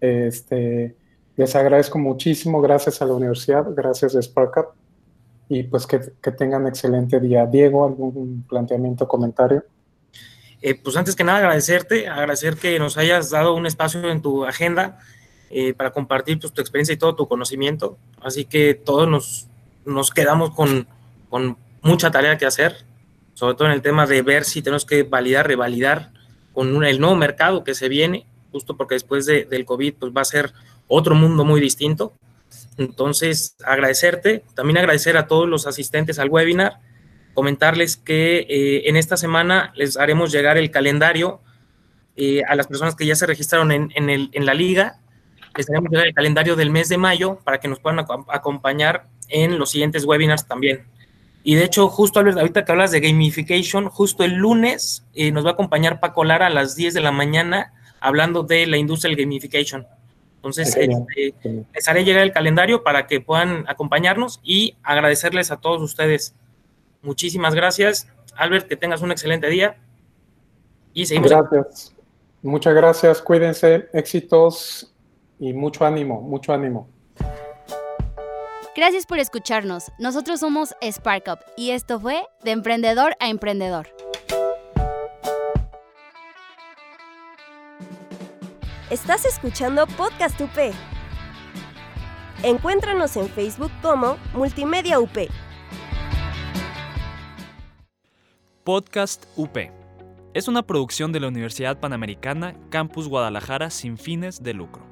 Este, les agradezco muchísimo. Gracias a la universidad, gracias a SparkUp y pues que, tengan excelente día. Diego, ¿algún planteamiento, comentario?
Eh, pues antes que nada agradecerte, agradecer que nos hayas dado un espacio en tu agenda eh, para compartir pues, tu experiencia y todo tu conocimiento. Así que todos nos, nos quedamos con, con, mucha tarea que hacer, sobre todo en el tema de ver si tenemos que validar, revalidar con el nuevo mercado que se viene, justo porque después de, del COVID pues, va a ser otro mundo muy distinto. Entonces, agradecerte, también agradecer a todos los asistentes al webinar, comentarles que eh, en esta semana les haremos llegar el calendario eh, a las personas que ya se registraron en, en, la liga, les haremos llegar el calendario del mes de mayo para que nos puedan acompañar en los siguientes webinars también. Y de hecho, justo ahorita que hablas de gamification, justo el lunes eh, nos va a acompañar Paco Lara a las 10 de la mañana hablando de la industria del gamification. Entonces, este, les haré llegar el calendario para que puedan acompañarnos y agradecerles a todos ustedes. Muchísimas gracias. Albert, que tengas un excelente día.
Y seguimos. Gracias. Muchas gracias. Cuídense. Éxitos y mucho ánimo, mucho ánimo.
Gracias por escucharnos. Nosotros somos SparkUp y esto fue De Emprendedor a Emprendedor.
Estás escuchando Podcast UP. Encuéntranos en Facebook como Multimedia UP.
Podcast UP. Es una producción de la Universidad Panamericana Campus Guadalajara sin fines de lucro.